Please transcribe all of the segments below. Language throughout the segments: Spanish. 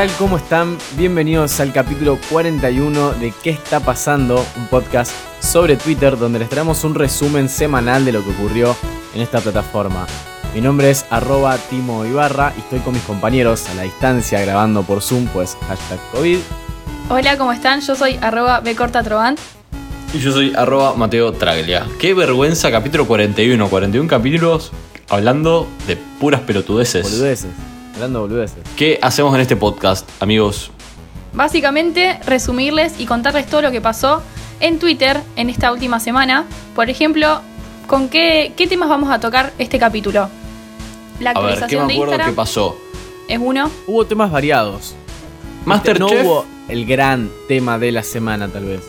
Tal? ¿Cómo están? Bienvenidos al capítulo 41 de ¿Qué está pasando? Un podcast sobre Twitter donde les traemos un resumen semanal de lo que ocurrió en esta plataforma. Mi nombre es arroba Timo Ibarra y estoy con mis compañeros a la distancia grabando por Zoom, pues hashtag COVID. Hola, ¿cómo están? Yo soy arroba. Y yo soy arroba Mateo Traglia. Qué vergüenza, capítulo 41. 41 capítulos hablando de puras pelotudeces. Boludeces. Hablando de boludeces. ¿Qué hacemos en este podcast, amigos? Básicamente, resumirles y contarles todo lo que pasó en Twitter en esta última semana. Por ejemplo, ¿con qué, qué temas vamos a tocar este capítulo? La A ver, ¿qué actualización me de acuerdo Instagram que pasó? es uno. Hubo temas variados. Masterchef. No hubo el gran tema de la semana, tal vez.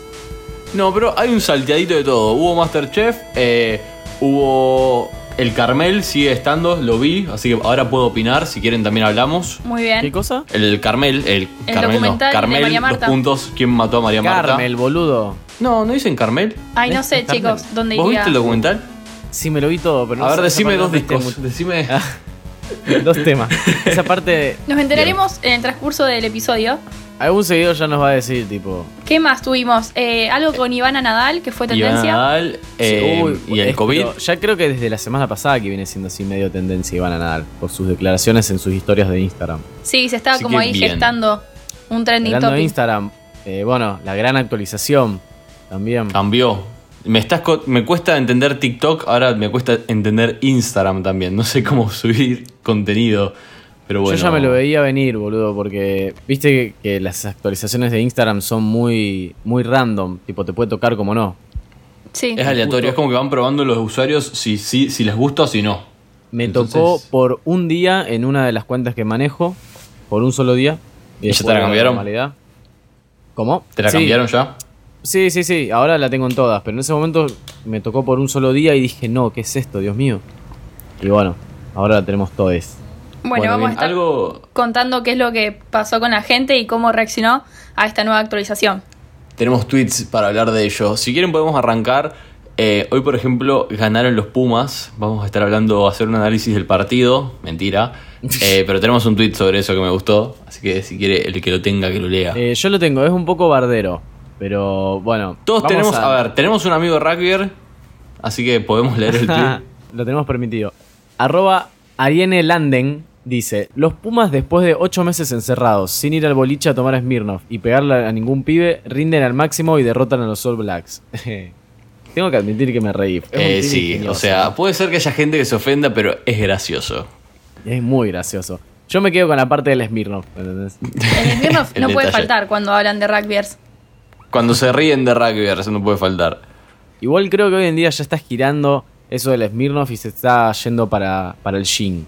No, pero hay un salteadito de todo. Hubo Masterchef, eh, hubo el Carmel, sigue estando, lo vi, así que ahora puedo opinar. Si quieren también hablamos. Muy ¿Qué bien. cosa? El Carmel, el, El Carmel no, documental de Carmel, María los Marta. puntos, ¿quién mató a María Marta? Carmel, boludo. No, ¿no dicen Carmel? Ay, no ¿Ves? sé, chicos, ¿dónde ¿Vos iría? viste el documental? Sí, me lo vi todo, pero no a ver, sé, esa decime parte dos no discos. Decime. mucho. Dos temas. Esa parte, Nos enteraremos en el transcurso del episodio. Algún seguidor ya nos va a decir, tipo. ¿Qué más tuvimos? Eh, algo con Ivana Nadal, que fue tendencia. Nadal, eh, Uy, y el es- COVID. Ya creo que desde la semana pasada que viene siendo así medio tendencia Iván a Nadal por sus declaraciones en sus historias de Instagram. Sí, se estaba Así como ahí bien. gestando un trending Hablando topic. Instagram, eh, bueno, la gran actualización también. Cambió. Me, estás co- me cuesta entender TikTok, ahora me cuesta entender Instagram también. No sé cómo subir contenido. Pero bueno. Yo ya me lo veía venir, boludo, porque viste que, que las actualizaciones de Instagram son muy, muy random, tipo te puede tocar como no. Sí. Es aleatorio, es como que van probando los usuarios si, si, si les gusta o si no. Me Entonces- tocó por un día en una de las cuentas que manejo, por un solo día. ¿Y ya después te la cambiaron? normalidad. ¿Cómo? ¿Te la Sí. cambiaron ya? Sí, sí, sí, ahora la tengo en todas, pero en ese momento me tocó por un solo día y dije, no, ¿qué es esto, Dios mío? Y bueno, ahora la tenemos todas. Bueno, Bueno, vamos bien, a estar algo. contando qué es lo que pasó con la gente y cómo reaccionó a esta nueva actualización. Tenemos tweets para hablar de ello. Si quieren, podemos arrancar. Eh, hoy, por ejemplo, ganaron los Pumas. Vamos a estar hablando, hacer un análisis del partido. Mentira. Eh, pero tenemos un tweet sobre eso que me gustó. Así que si quiere, el que lo tenga, que lo lea. Eh, yo lo tengo, es un poco bardero, pero bueno. Todos tenemos, a... ver, tenemos un amigo rugbyer, así que podemos leer el tweet. lo tenemos permitido. Arroba Ariene Landen dice, los Pumas después de 8 meses encerrados, sin ir al boliche a tomar Smirnoff y pegarle a ningún pibe, rinden al máximo y derrotan a los All Blacks. Tengo que admitir que me reí. Eh, sí, ingenioso. o sea, puede ser que haya gente que se ofenda, pero es gracioso. Es muy gracioso. Yo me quedo con la parte del Smirnoff, ¿entendés? El Smirnoff El no puede detalle. faltar cuando hablan de rugbyers. Cuando se ríen de rugby, eso no puede faltar. Igual creo que hoy en día ya está girando eso del Smirnoff y se está yendo para, para el gin.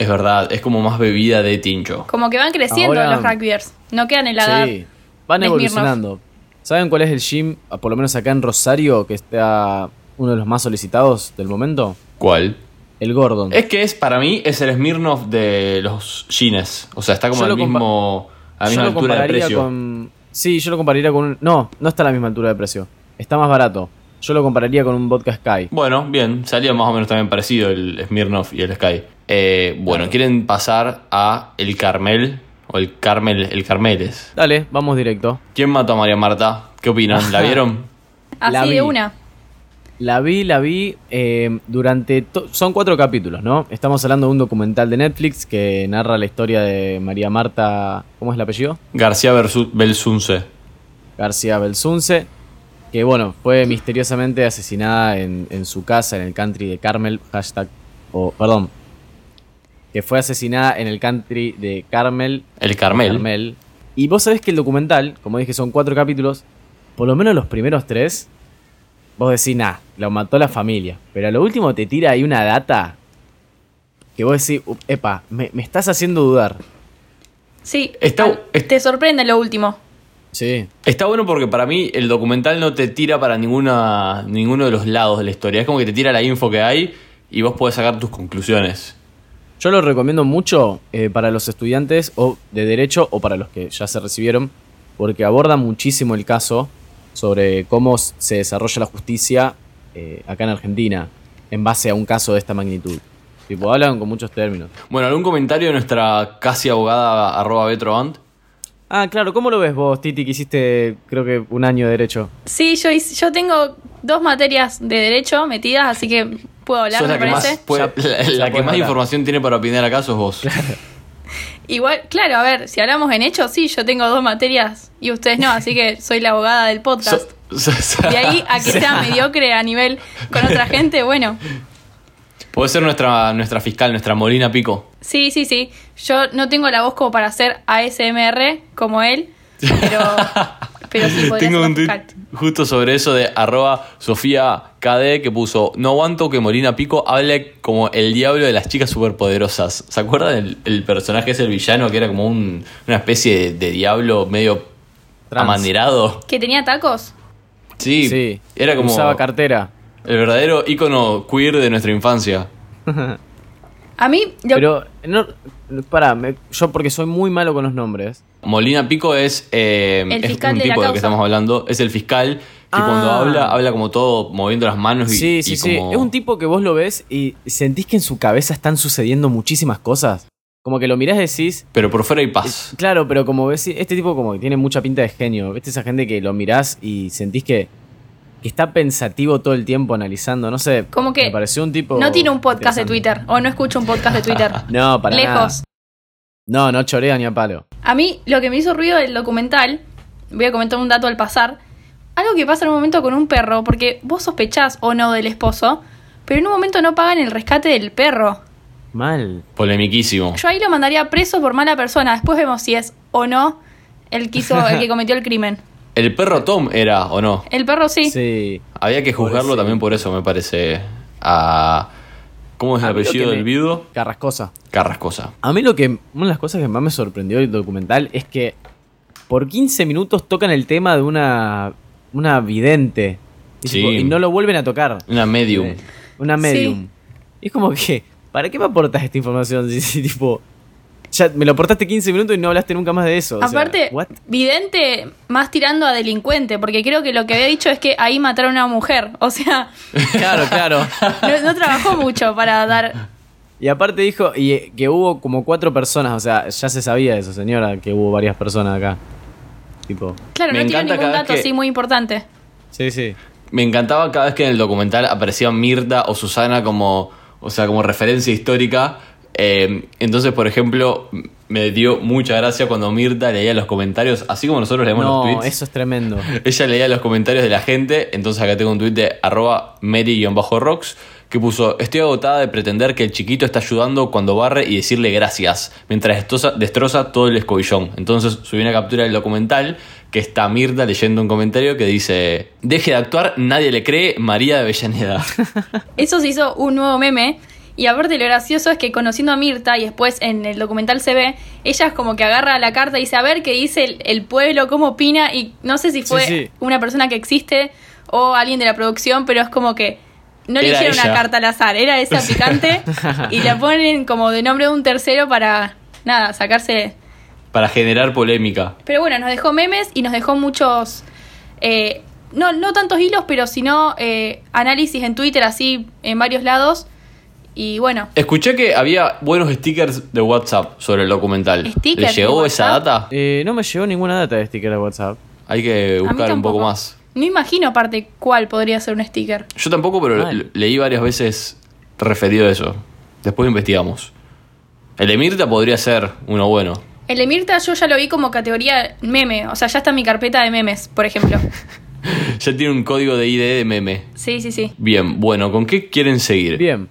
Es verdad, es como más bebida de tincho. Como que van creciendo Ahora- los rugbyers. No quedan en la edad. Sí, van evolucionando. ¿Saben cuál es el gym, ah, por lo menos acá en Rosario, que está uno de los más solicitados del momento? ¿Cuál? El Gordon. Es que es, para mí, es el Smirnoff de los jeans. O sea, está como al mismo, a la misma altura de precio. con... Sí, yo lo compararía con un... No, no está a la misma altura de precio. Está más barato. Yo lo compararía con un vodka Sky. Bueno, bien, salía más o menos también parecido el Smirnoff y el Sky. Eh, bueno, Claro. ¿quieren pasar a el Carmel? O el Carmel, el Carmeles. Dale, vamos directo. ¿Quién mató a María Marta? ¿Qué opinan? ¿La vieron? Así La vi. de una. La vi, la vi eh, durante... Son cuatro capítulos, ¿no? Estamos hablando de un documental de Netflix que narra la historia de María Marta... ¿Cómo es el apellido? García Belsunce. García Belsunce, que bueno, fue misteriosamente asesinada en, en su casa en el country de Carmel, hashtag, o perdón, que fue asesinada en el country de Carmel, El Carmel. Carmel. Y vos sabés que el documental, como dije, son cuatro capítulos, por lo menos los primeros tres, vos decís, nah, lo mató la familia, pero a lo último te tira ahí una data que vos decís, "Up, epa, me, me estás haciendo dudar. Sí. Está- es- Te sorprende lo último. Sí. Está bueno porque para mí el documental no te tira para ninguna, ninguno de los lados de la historia. Es como que te tira la info que hay y vos podés sacar tus conclusiones. Yo lo recomiendo mucho eh, para los estudiantes o de derecho o para los que ya se recibieron, porque aborda muchísimo el caso sobre cómo se desarrolla la justicia eh, acá en Argentina en base a un caso de esta magnitud. Tipo, hablan con muchos términos. Bueno, ¿algún comentario de nuestra casi abogada arroba Betroant? Ah, claro, ¿cómo lo ves vos, Titi, que hiciste creo que un año de derecho? Sí, yo, hice- yo tengo dos materias de derecho metidas, así que puedo hablar, me la que, parece. más, puede- Ya- la, ya la que más hablar. información tiene para opinar acá sos vos. Igual, claro, a ver, si hablamos en hechos, sí, yo tengo dos materias y ustedes no, así que soy la abogada del podcast. So- so- so- De ahí a que sea mediocre a nivel con otra gente, bueno, Podés ser nuestra, nuestra fiscal, nuestra Molina Pico. sí, sí, sí. Yo no tengo la voz como para hacer ASMR como él, pero, pero sí podría Tengo ser un tweet justo sobre eso de arroba Sofía KD que puso No aguanto que Molina Pico hable como el diablo de las chicas superpoderosas. ¿Se acuerdan el, el personaje ese, el villano, que era como un- una especie de, de diablo medio Trans. amanerado? ¿Que tenía tacos? Sí, Sí, era como usaba cartera. el verdadero ícono queer de nuestra infancia. A mí, lo- Pero, no, pará, me- yo porque soy muy malo con los nombres. Molina Pico es, eh, El es fiscal un de la tipo del causa. que estamos hablando, es el fiscal que Ah. cuando habla, habla como todo moviendo las manos y, Sí, sí, y sí. como... Es un tipo que vos lo ves y sentís que en su cabeza están sucediendo muchísimas cosas. Como que lo mirás y decís, Pero por fuera hay paz. claro, pero como ves, este tipo como que tiene mucha pinta de genio. ¿Viste esa gente que lo mirás y sentís que, que está pensativo todo el tiempo analizando? No sé. Como que Me pareció un tipo. no tiene un podcast de. Twitter o no escucho un podcast de Twitter. No, para nada. Lejos. No, no chorea ni a palo. A mí lo que me hizo ruido del documental, voy a comentar un dato al pasar, algo que pasa en un momento con un perro, porque vos sospechás o no del esposo, pero en un momento no pagan el rescate del perro. Mal. Polemiquísimo. Yo ahí lo mandaría preso por mala persona, después vemos si es o no el que, hizo, el que cometió el crimen. El perro Tom era, ¿o no? El perro sí. Sí. Había que juzgarlo también por eso, me parece. A... ¿Cómo es el A mí lo apellido del viudo? Carrascosa. Carrascosa. A mí lo que. Una de las cosas que más me sorprendió del documental es que por 15 minutos tocan el tema de una. Una vidente. Y, Sí. tipo, y no lo vuelven a tocar. Una medium. Una medium. Y es como que. ¿Para qué me aportas esta información? Si, si, tipo. Ya me lo aportaste 15 minutos y no hablaste nunca más de eso. o sea, Aparte, what? vidente más tirando a delincuente, porque creo que lo que había dicho es que ahí mataron a una mujer. O sea, Claro, claro. no, no trabajó mucho para dar Y aparte dijo y, eh, que hubo como cuatro personas. O sea, ya se sabía eso, señora, que hubo varias personas acá. Tipo. Claro, Me no encanta ningún dato que- así muy importante. Sí, sí. Me encantaba cada vez que en el documental aparecían Mirta o Susana como, o sea, como referencia histórica. Eh, entonces, por ejemplo, me dio mucha gracia cuando Mirta leía los comentarios, así como nosotros leemos los No, tweets. eso es tremendo. Ella leía los comentarios de la gente, entonces acá tengo un tweet de arroba Mary-Rocks que puso, estoy agotada de pretender que el chiquito está ayudando cuando barre y decirle gracias, mientras destroza, destroza todo el escobillón. Entonces subí una captura del documental que está Mirta leyendo un comentario que dice, deje de actuar, nadie le cree, María de Avellaneda. Eso se hizo un nuevo meme. Y aparte lo gracioso es que conociendo a Mirta y después en el documental se ve, ella es como que agarra la carta y dice a ver qué dice el, el pueblo, cómo opina y no sé si fue Sí, sí. una persona que existe o alguien de la producción, pero es como que no le hicieron una carta al azar, era esa picante y la ponen como de nombre de un tercero para, nada, sacarse... para generar polémica. Pero bueno, nos dejó memes y nos dejó muchos... eh, no, no tantos hilos, pero sino eh, análisis en Twitter así en varios lados. Y bueno, Escuché que había buenos stickers de WhatsApp sobre el documental. ¿Stickers ¿Le llegó esa data? Eh, no me llegó ninguna data de sticker de WhatsApp. Hay que buscar un poco más. No imagino aparte cuál podría ser un sticker. Yo tampoco, pero le- leí varias veces referido a eso. Después investigamos. El de Mirta podría ser uno bueno. El de Mirta yo ya lo vi como categoría meme. O sea, ya está en mi carpeta de memes, por ejemplo. Ya tiene un código de ID de meme. Sí, sí, sí. Bien, bueno, ¿con qué quieren seguir? Bien.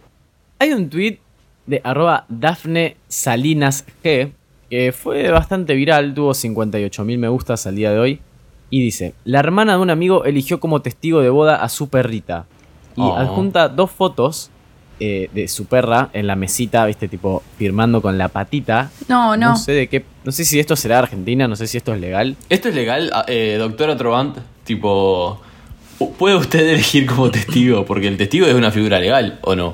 Hay un tweet de arroba Dafne Salinas G que fue bastante viral, tuvo 58.000 me gustas al día de hoy. Y dice, la hermana de un amigo eligió como testigo de boda a su perrita. Y Oh. adjunta dos fotos eh, de su perra en la mesita, viste, tipo firmando con la patita. No, no. No sé de qué. No sé si esto será Argentina, no sé si esto es legal. ¿Esto es legal, Ah, eh, doctora Trovant? Tipo, ¿puede usted elegir como testigo? Porque el testigo es una figura legal, ¿o no?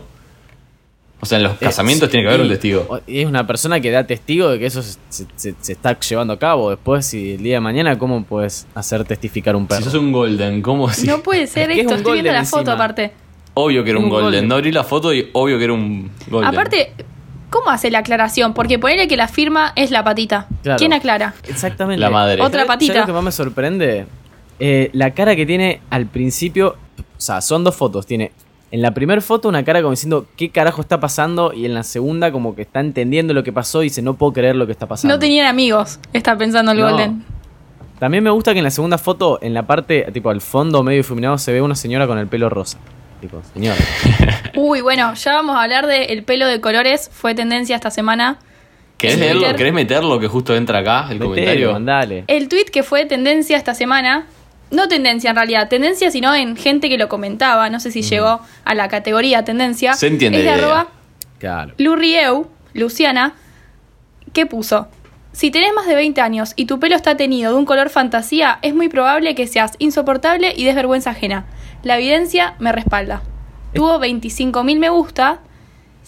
O sea, en los casamientos Eh, tiene que haber un testigo. y es una persona que da testigo de que eso se, se- se- se está llevando a cabo. Después, si el día de mañana, ¿cómo puedes hacer testificar un perro? Si sos un golden, ¿cómo así? No puede ser Es que es esto, estoy viendo la foto encima. aparte. Obvio que era un Un golden. golden. No abrí la foto y obvio que era un golden. Aparte, ¿cómo hace la aclaración? Porque ponele que la firma es la patita. Claro. ¿Quién aclara? Exactamente. La madre. Otra ¿Sabes- patita. ¿sabes lo que más me sorprende? Eh, la cara que tiene al principio. O sea, son dos fotos. Tiene en la primera foto una cara como diciendo qué carajo está pasando. Y en la segunda, como que está entendiendo lo que pasó y dice no puedo creer lo que está pasando. No tenían amigos, está pensando el No. Golden. También me gusta que en la segunda foto, en la parte, tipo al fondo medio difuminado, se ve una señora con el pelo rosa. Tipo, señora. Uy, bueno, ya vamos a hablar de el pelo de colores. Fue tendencia esta semana. ¿Querés leerlo? ¿Querés meterlo que justo entra acá, el comentario? mandale. El tweet que fue tendencia esta semana, no tendencia en realidad, tendencia sino en gente que lo comentaba, no sé si llegó a la categoría tendencia. Se entiende Es de arroba Claro. Lurieu, Luciana, que puso, si tenés más de 20 años y tu pelo está teñido de un color fantasía, es muy probable que seas insoportable y des vergüenza ajena. La evidencia me respalda. Tuvo 25.000 me gusta,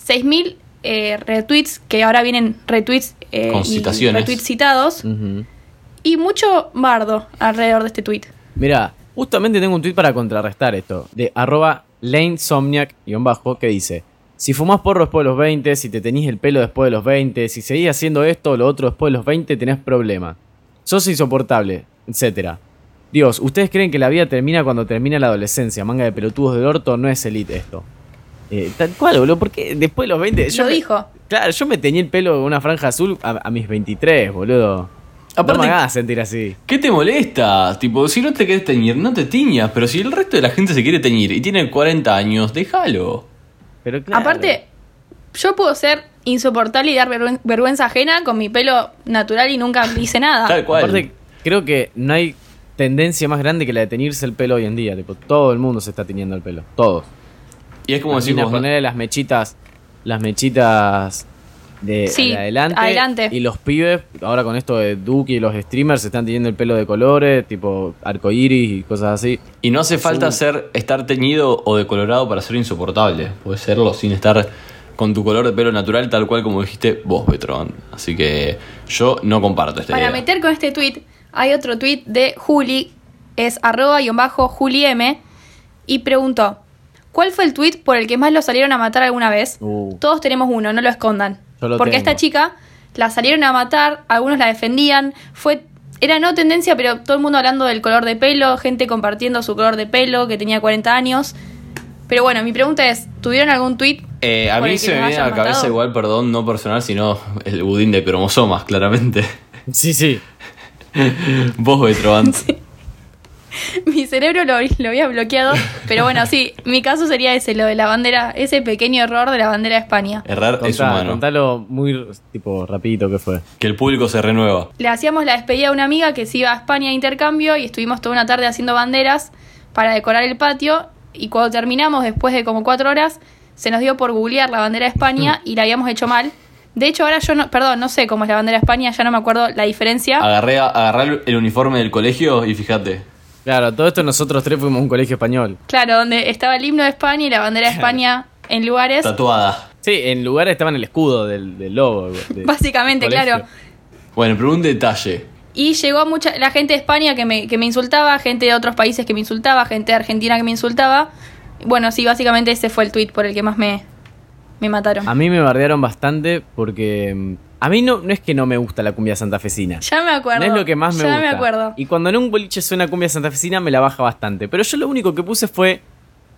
6.000 eh, retweets, que ahora vienen retweets eh, Con y citaciones. retweets citados, y mucho bardo alrededor de este tweet. Mira, justamente tengo un tweet para contrarrestar esto. De arroba lanesomniac-bajo que dice. Si fumás porro después de los 20, si te tenís el pelo después de los 20, si seguís haciendo esto o lo otro después de los 20, tenés problema. Sos insoportable, etc. Dios, ¿ustedes creen que la vida termina cuando termina la adolescencia? Manga de pelotudos del orto, no es elite esto. Eh, tal cual, boludo, porque después de los 20... yo Lo me- dijo. Claro, yo me teñí el pelo con una franja azul a, a mis 23, boludo. Aparte- no me hagas sentir así. ¿Qué te molesta? Tipo, si no te querés teñir, no te tiñas. Pero si el resto de la gente se quiere teñir y tiene 40 años, déjalo. Pero claro. Aparte, yo puedo ser insoportable y dar vergüen- vergüenza ajena con mi pelo natural y nunca hice nada. Tal cual. Aparte, creo que no hay tendencia más grande que la de teñirse el pelo hoy en día. Tipo, todo el mundo se está teñiendo el pelo. Todos. y es como ¿no? ponerle las mechitas. Las mechitas de, Sí, de adelante. adelante. Y los pibes, ahora con esto de Duke y los streamers, se están teniendo el pelo de colores, tipo arcoiris y cosas así. Y no hace falta ser, estar teñido o decolorado para ser insoportable. Puedes serlo sin estar con tu color de pelo natural, tal cual como dijiste vos, Betron. Así que yo no comparto esta Para idea. meter con este tweet, hay otro tweet de Juli, es arroba y bajo Juli M, y preguntó, ¿cuál fue el tweet por el que más lo salieron a matar alguna vez? Uh. Todos tenemos uno, no lo escondan. Porque tengo. esta chica la salieron a matar, algunos la defendían, fue... Era no tendencia, pero todo el mundo hablando del color de pelo, gente compartiendo su color de pelo, que tenía 40 años. Pero bueno, mi pregunta es, ¿tuvieron algún tweet? Eh, a mí se me viene a la cabeza matado? igual, perdón, no personal, sino el budín de cromosomas, claramente. Sí, sí. vos, Betron. Mi cerebro lo, lo había bloqueado, pero bueno, sí, mi caso sería ese, lo de la bandera, ese pequeño error de la bandera de España. Errar es humano. contalo muy, tipo, rapidito que fue. Que el público se renueva. Le hacíamos la despedida a una amiga que se iba a España de intercambio y estuvimos toda una tarde haciendo banderas para decorar el patio y cuando terminamos, después de como cuatro horas, se nos dio por googlear la bandera de España y la habíamos hecho mal. De hecho, ahora yo no, perdón, no sé cómo es la bandera de España, ya no me acuerdo la diferencia. Agarré, a- agarré el uniforme del colegio y fíjate. Claro, todo esto nosotros tres fuimos a un colegio español. Claro, donde estaba el himno de España y la bandera de España en lugares. Tatuada. Sí, en lugar estaba en el escudo del, de- Básicamente, del claro. Bueno, pero un detalle. Y llegó mucha la gente de España que me, que me insultaba, gente de otros países que me insultaba, gente de Argentina que me insultaba. Bueno, sí, básicamente ese fue el tweet por el que más me, me mataron. A mí me bardearon bastante porque mm, a mí no, no es que no me gusta la cumbia santafesina. Ya me acuerdo. No es lo que más me ya gusta. me acuerdo. Y cuando en un boliche suena cumbia santafesina me la baja bastante. Pero yo lo único que puse fue,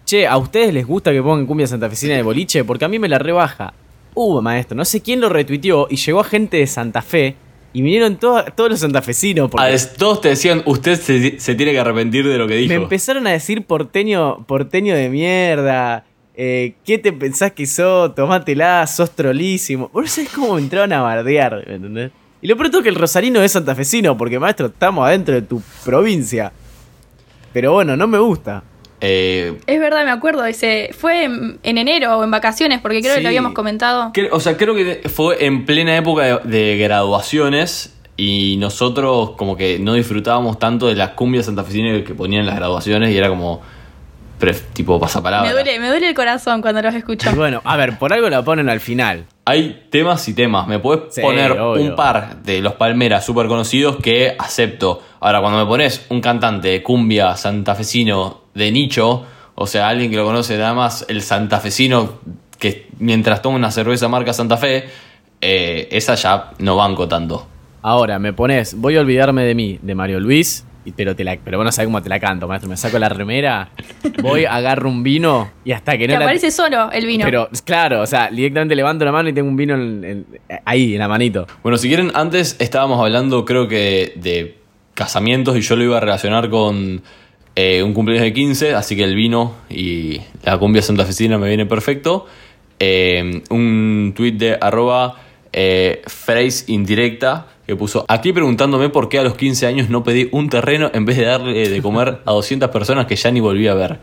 che, ¿a ustedes les gusta que pongan cumbia santafesina de boliche? Porque a mí me la rebaja. Uh, maestro, no sé quién lo retuiteó y llegó a gente de Santa Fe y vinieron to- todos los santafesinos. Porque A des- todos te decían, usted se, se tiene que arrepentir de lo que dijo. me empezaron a decir porteño, porteño de mierda. Eh, ¿Qué te pensás que sos? Tomátela, sos trolísimo. Por eso es como me entraron a bardear, ¿me entendés? Y lo pronto es que el rosarino es santafesino, porque maestro, estamos adentro de tu provincia. Pero bueno, no me gusta. Eh, Es verdad, me acuerdo. Ese fue en, en enero o en vacaciones, porque creo que lo habíamos comentado. o sea, creo que fue en plena época de, de graduaciones y nosotros como que no disfrutábamos tanto de las cumbias santafesinas que ponían en las graduaciones y era como tipo pasapalabra. Me duele, me duele el corazón cuando los escucho. Bueno, a ver, por algo la ponen al final. Hay temas y temas. Me puedes Sí, poner obvio. un par de los Palmeras súper conocidos que acepto. Ahora, cuando me pones un cantante de cumbia santafesino de nicho, o sea, alguien que lo conoce nada más, el santafesino que mientras toma una cerveza marca Santa Fe, eh, esa ya no banco tanto. Ahora, me pones, voy a olvidarme de mí, de Mario Luis, y pero, te la, pero vos no sabés cómo te la canto, maestro. Me saco la remera, voy, agarro un vino y hasta que Te no la... aparece solo el vino. Pero, claro, o sea, directamente levanto la mano y tengo un vino en- en- ahí, en la manito. Bueno, si quieren, antes estábamos hablando, creo que de casamientos y yo lo iba a relacionar con eh, un cumpleaños de 15, así que el vino y la cumbia santafesina me viene perfecto. Eh, un tweet de arroba eh, phrase indirecta que puso aquí preguntándome por qué a los 15 años no pedí un terreno en vez de darle de comer a 200 personas que ya ni volví a ver.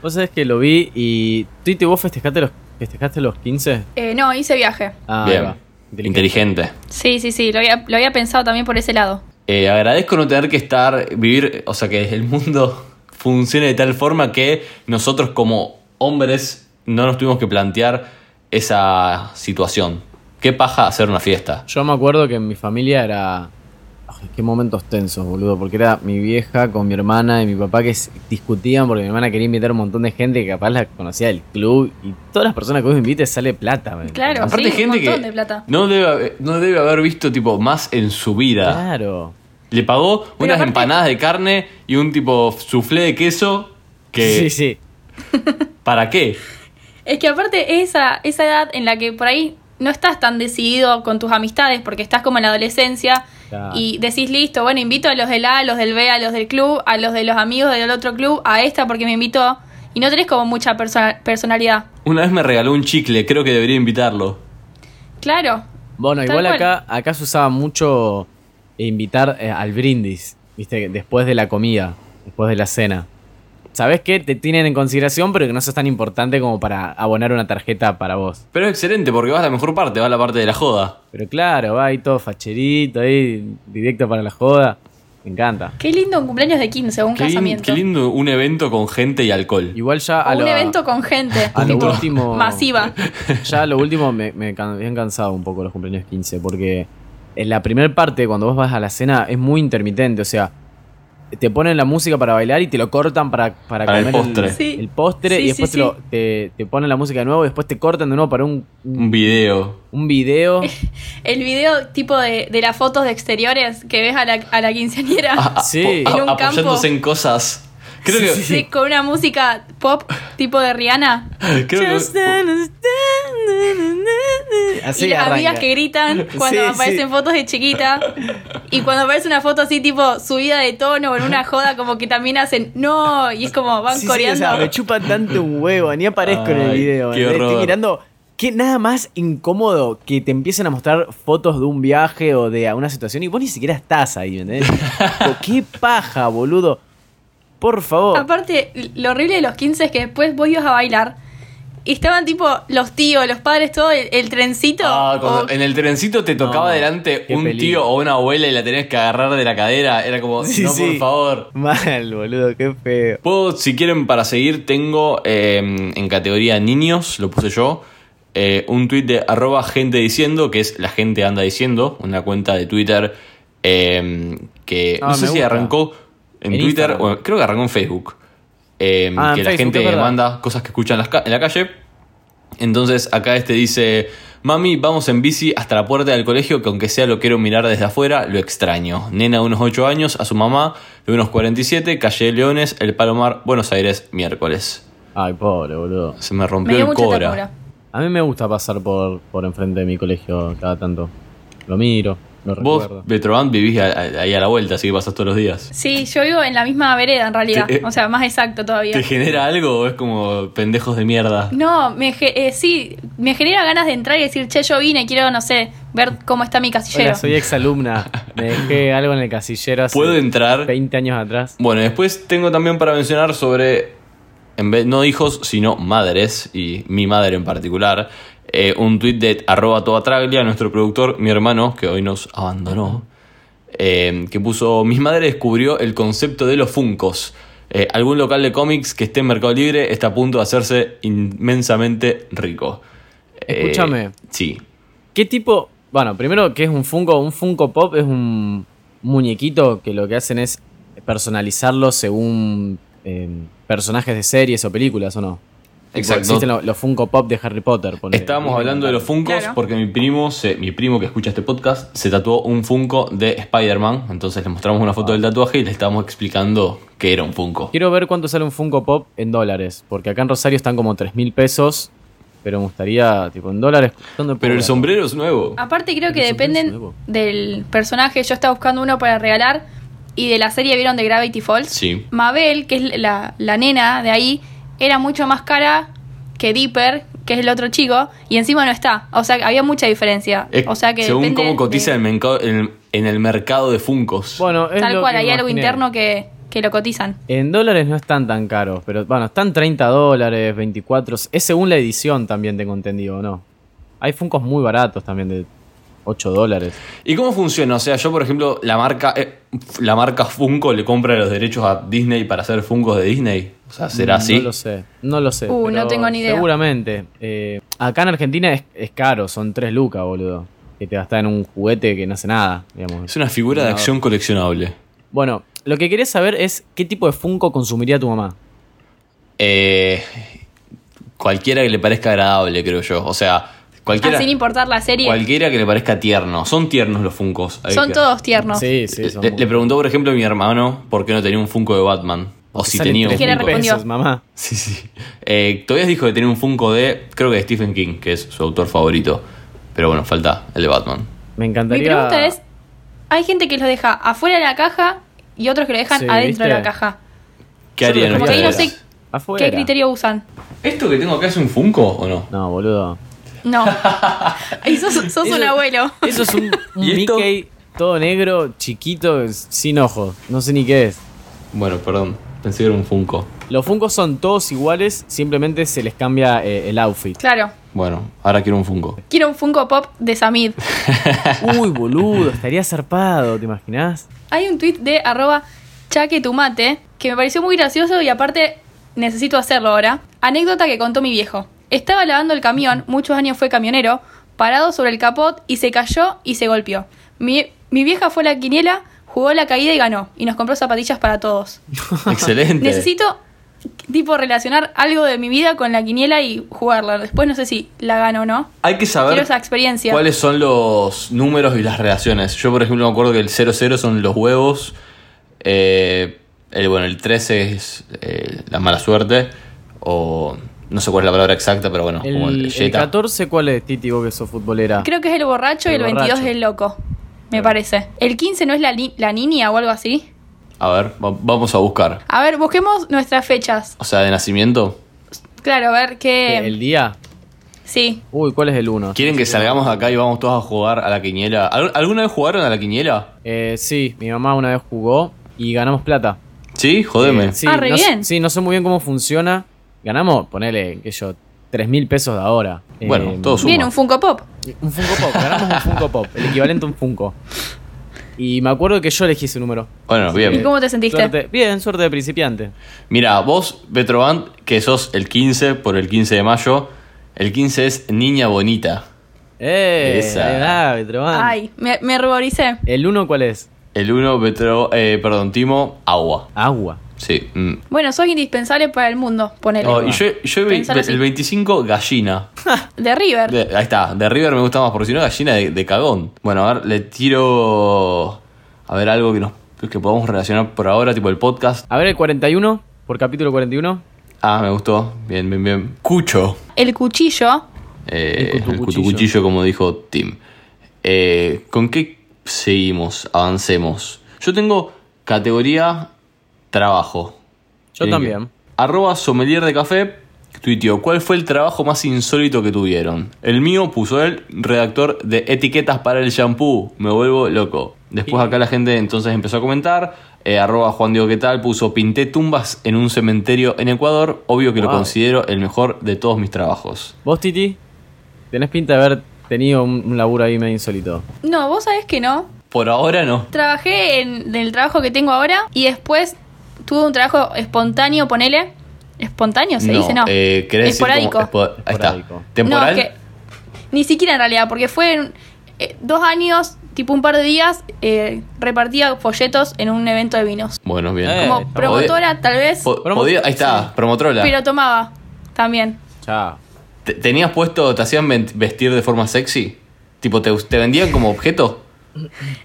Vos sabés que lo vi y... ¿Tú y vos festejaste los, festejaste los 15? Eh, no, hice viaje. Ah, ahí Bien, va. inteligente. Sí, sí, sí, lo había, lo había pensado también por ese lado. Eh, agradezco no tener que estar, vivir, o sea, que el mundo funcione de tal forma que nosotros como hombres no nos tuvimos que plantear esa situación. ¿Qué paja hacer una fiesta? Yo me acuerdo que en mi familia era. Ay, qué momentos tensos, boludo. Porque era mi vieja con mi hermana y mi papá que discutían porque mi hermana quería invitar a un montón de gente que capaz la conocía del club. Y todas las personas que vos invites sale plata, ¿me Claro. Aparte sí, gente un montón que de plata. No, debe, haber- no debe haber visto tipo más en su vida. Claro. Le pagó unas aparte- empanadas de carne y un tipo soufflé de queso que... Sí, sí. ¿Para qué? Es que aparte esa, esa edad en la que por ahí no estás tan decidido con tus amistades porque estás como en la adolescencia Claro. y decís listo, bueno, invito a los del A, a los del B, a los del club, a los de los amigos del otro club, a esta porque me invitó y no tenés como mucha persona- personalidad. Una vez me regaló un chicle, creo que debería invitarlo. Claro. Bueno, igual cual. acá, acá se usaba mucho invitar eh, al brindis, ¿viste? Después de la comida, después de la cena. Sabés que te tienen en consideración, pero que no sos tan importante como para abonar una tarjeta para vos. Pero es excelente porque vas a la mejor parte, vas a la parte de la joda. Pero claro, va ahí todo facherito, ahí directo para la joda. Me encanta. Qué lindo un cumpleaños de 15 o un Qué, casamiento. qué lindo un evento con gente y alcohol. Igual ya a un lo, evento con gente. a lo último. Masiva. Ya a lo último me, me han cansado un poco los cumpleaños 15, porque en la primera parte, cuando vos vas a la cena, es muy intermitente. O sea, te ponen la música para bailar y te lo cortan para, para, Para el comer postre. Sí. el postre Sí, y después sí, te, lo- te, te ponen la música de nuevo y después te cortan de nuevo para un, un, Un video. un video. El video tipo de, de las fotos de exteriores que ves a la, a la quinceañera. A- a- Sí. a- En un apoyándose campo. en cosas. Creo que. Sí, con una música pop tipo de Rihanna. creo que-. Así y las arranca. amigas que gritan cuando Sí, aparecen sí. fotos de chiquita. Y cuando aparece una foto así tipo subida de tono o en una joda como que también hacen no. Y es como van Sí, sí, coreando. o sea, me chupa tanto un huevo, ni aparezco en el video. qué horror. Estoy mirando. Qué nada más incómodo que te empiecen a mostrar fotos de un viaje o de una situación y vos ni siquiera estás ahí, ¿entendés? Tipo, qué paja, boludo. Por favor. Aparte, lo horrible de los 15 es que después vos ibas a bailar. Y estaban tipo los tíos, los padres, todo, el, el trencito. Ah, o- en el trencito te tocaba No, delante un peligro. tío o una abuela y la tenías que agarrar de la cadera. Era como, Sí, no, sí. por favor. Mal, boludo, qué feo. Puedo, si quieren, para seguir, tengo eh, en categoría niños, lo puse yo, eh, un tweet de arroba gente diciendo, que es la gente anda diciendo, una cuenta de Twitter eh, que Ah, no sé si gusta. arrancó en, En Twitter, o creo que arrancó en Facebook. eh, Ah, en que la Facebook, gente manda cosas que escuchan en la calle. Entonces acá este dice, mami, vamos en bici hasta la puerta del colegio que aunque sea lo quiero mirar desde afuera, lo extraño. Nena de unos 8 años, a su mamá de unos 47, calle de Leones, El Palomar, Buenos Aires, miércoles. Ay, pobre, boludo. Se me rompió el cobra. ternura. A mí me gusta pasar por, por enfrente de mi colegio cada tanto. Lo miro, lo Vos. Betroban, vivís ahí a la vuelta, así que pasás todos los días. Sí, yo vivo en la misma vereda en realidad. Te- eh, o sea, más exacto todavía. ¿Te genera algo o es como pendejos de mierda? No, me eh, sí, me genera ganas de entrar y decir, che, yo vine, quiero, no sé, ver cómo está mi casillero. Hola, soy exalumna. Me dejé algo en el casillero hace ¿Puedo entrar? 20 años atrás. Bueno, después tengo también para mencionar sobre en vez, no hijos, sino madres, y mi madre en particular, eh, un tweet de arroba toda traglia, nuestro productor, mi hermano, que hoy nos abandonó, eh, que puso, mi madre descubrió el concepto de los funcos. Eh, algún local de cómics que esté en Mercado Libre está a punto de hacerse inmensamente rico. Escúchame. sí. ¿Qué tipo? Bueno, primero, ¿qué es un Funko? Un Funko Pop es un muñequito que lo que hacen es personalizarlo según personajes de series o películas, ¿o no? Exacto. Existen lo- los, Funko Pop de Harry Potter. Estábamos hablando de los Funkos Claro. porque mi primo, se- mi primo que escucha este podcast, se tatuó un Funko de Spider-Man. Entonces le mostramos una foto del tatuaje y le estábamos explicando que era un Funko. Quiero ver cuánto sale un Funko Pop en dólares. Porque acá en Rosario están como 3 mil pesos. Pero me gustaría, tipo, en dólares. ¿dónde puedo Pero el ver? sombrero es nuevo. Aparte creo que dependen del personaje. Yo estaba buscando uno para regalar y de la serie vieron de Gravity Falls. Sí. Mabel, que es la, la nena de ahí, era mucho más cara que Dipper, que es el otro chico, y encima no está. O sea, había mucha diferencia. O sea que según cómo cotiza de- en, el mercado, en, en el mercado de Funkos. Bueno, es Tal lo cual, que hay algo interno que, que lo cotizan. En dólares no están tan caros, pero bueno, están 30 dólares, 24. Es según la edición también, tengo entendido, ¿o no? Hay Funkos muy baratos también de 8 dólares. ¿Y cómo funciona? O sea, yo por ejemplo, la marca eh, la marca Funko le compra los derechos a Disney para hacer Funkos de Disney. O sea, ¿será No así? lo sé, no lo sé. Uh, no tengo ni idea. Seguramente. Eh, acá en Argentina es, es caro, son 3 lucas, boludo. Que te gastas en un juguete que no hace nada, digamos. Es una figura de No. acción coleccionable. Bueno, lo que querés saber es qué tipo de Funko consumiría tu mamá. Eh, cualquiera que le parezca agradable, creo yo. O sea, cualquiera, Ah, sin importar la serie. cualquiera que le parezca tierno. Son tiernos los Funkos. Hay Son que- todos tiernos. Sí, sí, son Le, muy- le preguntó, por ejemplo, a mi hermano por qué no tenía un Funko de Batman. O si tenía un ¿Qué le mil Funko. pesos, mamá. Sí, sí. Eh, todavía dijo que tenía un Funko de, creo que de Stephen King, que es su autor favorito. Pero bueno, falta el de Batman. Me Mi encantaría. pregunta es, hay gente que los deja afuera de la caja y otros que lo dejan Sí, adentro de la caja. ¿Qué harían lo Como que ahí no sé Afuera. qué criterio usan. ¿Esto que tengo acá es un Funko o no? No, boludo. No. Sos, sos un abuelo. Eso es un, un ¿Y esto? Mickey todo negro, chiquito, sin ojos. No sé ni qué es. Bueno, perdón. Pensé que era un Funko. Los Funkos son todos iguales, simplemente se les cambia eh, el outfit. Claro. Bueno, ahora quiero un Funko. Quiero un Funko Pop de Samid. Uy, boludo, estaría zarpado, ¿te imaginas? Hay un tweet de arroba chaquetumate que me pareció muy gracioso y aparte necesito hacerlo ahora. Anécdota que contó mi viejo. Estaba lavando el camión, muchos años fue camionero, parado sobre el capot y se cayó y se golpeó. Mi, mi vieja fue a la quiniela, jugó la caída y ganó. Y nos compró zapatillas para todos. Excelente. Necesito, tipo, relacionar algo de mi vida con la quiniela y jugarla. Después no sé si la gano o no. Hay que saber Quiero esa experiencia. cuáles son los números y las relaciones. Yo, por ejemplo, me acuerdo que el 00 son los huevos. eh, el, bueno, el 13 es eh, la mala suerte. O no sé cuál es la palabra exacta, pero bueno, como El, el el Jetta. 14, ¿cuál es, Titi, vos que sos futbolera? Creo que es el borracho y El el 22 borracho. es el loco. Me parece. El 15 no es la, ni- la niña o algo así. A ver, va- vamos a buscar. A ver, busquemos nuestras fechas. O sea, de nacimiento. Claro, a ver qué. ¿El día? Sí. Uy, ¿cuál es el 1? ¿Quieren que salgamos de acá y vamos todos a jugar a la quiniela? ¿Al- ¿Alguna vez jugaron a la quiniela? Eh, sí, mi mamá una vez jugó y ganamos plata. Sí, jodeme. Eh, sí, Ah, re no, bien. Sí, no sé muy bien cómo funciona. Ganamos, ponele, sé yo, 3 mil pesos de ahora. Bueno, Eh, todo suma. Bien, un Funko Pop. Un Funko Pop, ganamos un Funko Pop, el equivalente a un Funko. Y me acuerdo que yo elegí ese número. Bueno, ¿Y bien. cómo te sentiste? Suerte- bien, suerte de principiante. Mira, vos, Betroban, que sos el 15 por el 15 de mayo. El 15 es Niña Bonita. ¡Eh! Esa. Ay, me, me ruboricé. ¿El 1 cuál es? El 1, Betro, eh, perdón, Timo, Agua. Agua. Sí. mm. Bueno, sos indispensable para el mundo, ponele. Oh, y yo, yo así. el 25, Gallina. De River. De- ahí está, de River me gusta más, porque si no, Gallina de, de cagón. Bueno, a ver, le tiro. A ver, algo que, nos, que podamos relacionar por ahora, tipo el podcast. A ver, el 41, por capítulo 41. Ah, me gustó. Bien, bien, bien. Cucho. El cuchillo. Eh, El el cutucuchillo. cutucuchillo, como dijo Tim. Eh, ¿Con qué seguimos? Avancemos. Yo tengo categoría trabajo. Yo Tienen también. Arroba sommelier de café. tuiteó, ¿cuál fue el trabajo más insólito que tuvieron? El mío puso él, redactor de etiquetas para el shampoo. Me vuelvo loco. Después acá la gente entonces empezó a comentar. eh, arroba Juan Diego, ¿qué tal? Puso, pinté tumbas en un cementerio en Ecuador. Obvio que lo considero el mejor de todos mis trabajos. ¿Vos, Titi? Tenés pinta de haber tenido un, un laburo ahí medio insólito. No, vos sabés que no. Por ahora no. Trabajé en, en el trabajo que tengo ahora y después tuve un trabajo espontáneo, ponele. ¿Espontáneo se dice? No. eh, ¿querés decir como Esporádico. espo- Ahí está. ¿Temporal? No, es que ni siquiera en realidad, porque fue en, eh, dos años, tipo un par de días, eh, repartía folletos en un evento de vinos. Bueno, bien. Eh, Como está promotora, tal vez, Po- Promo- podía- ahí está, promotrola. pero tomaba también. Chao. ¿Te- ¿Tenías puesto, te hacían vestir de forma sexy? Tipo, ¿te, te vendían como objeto?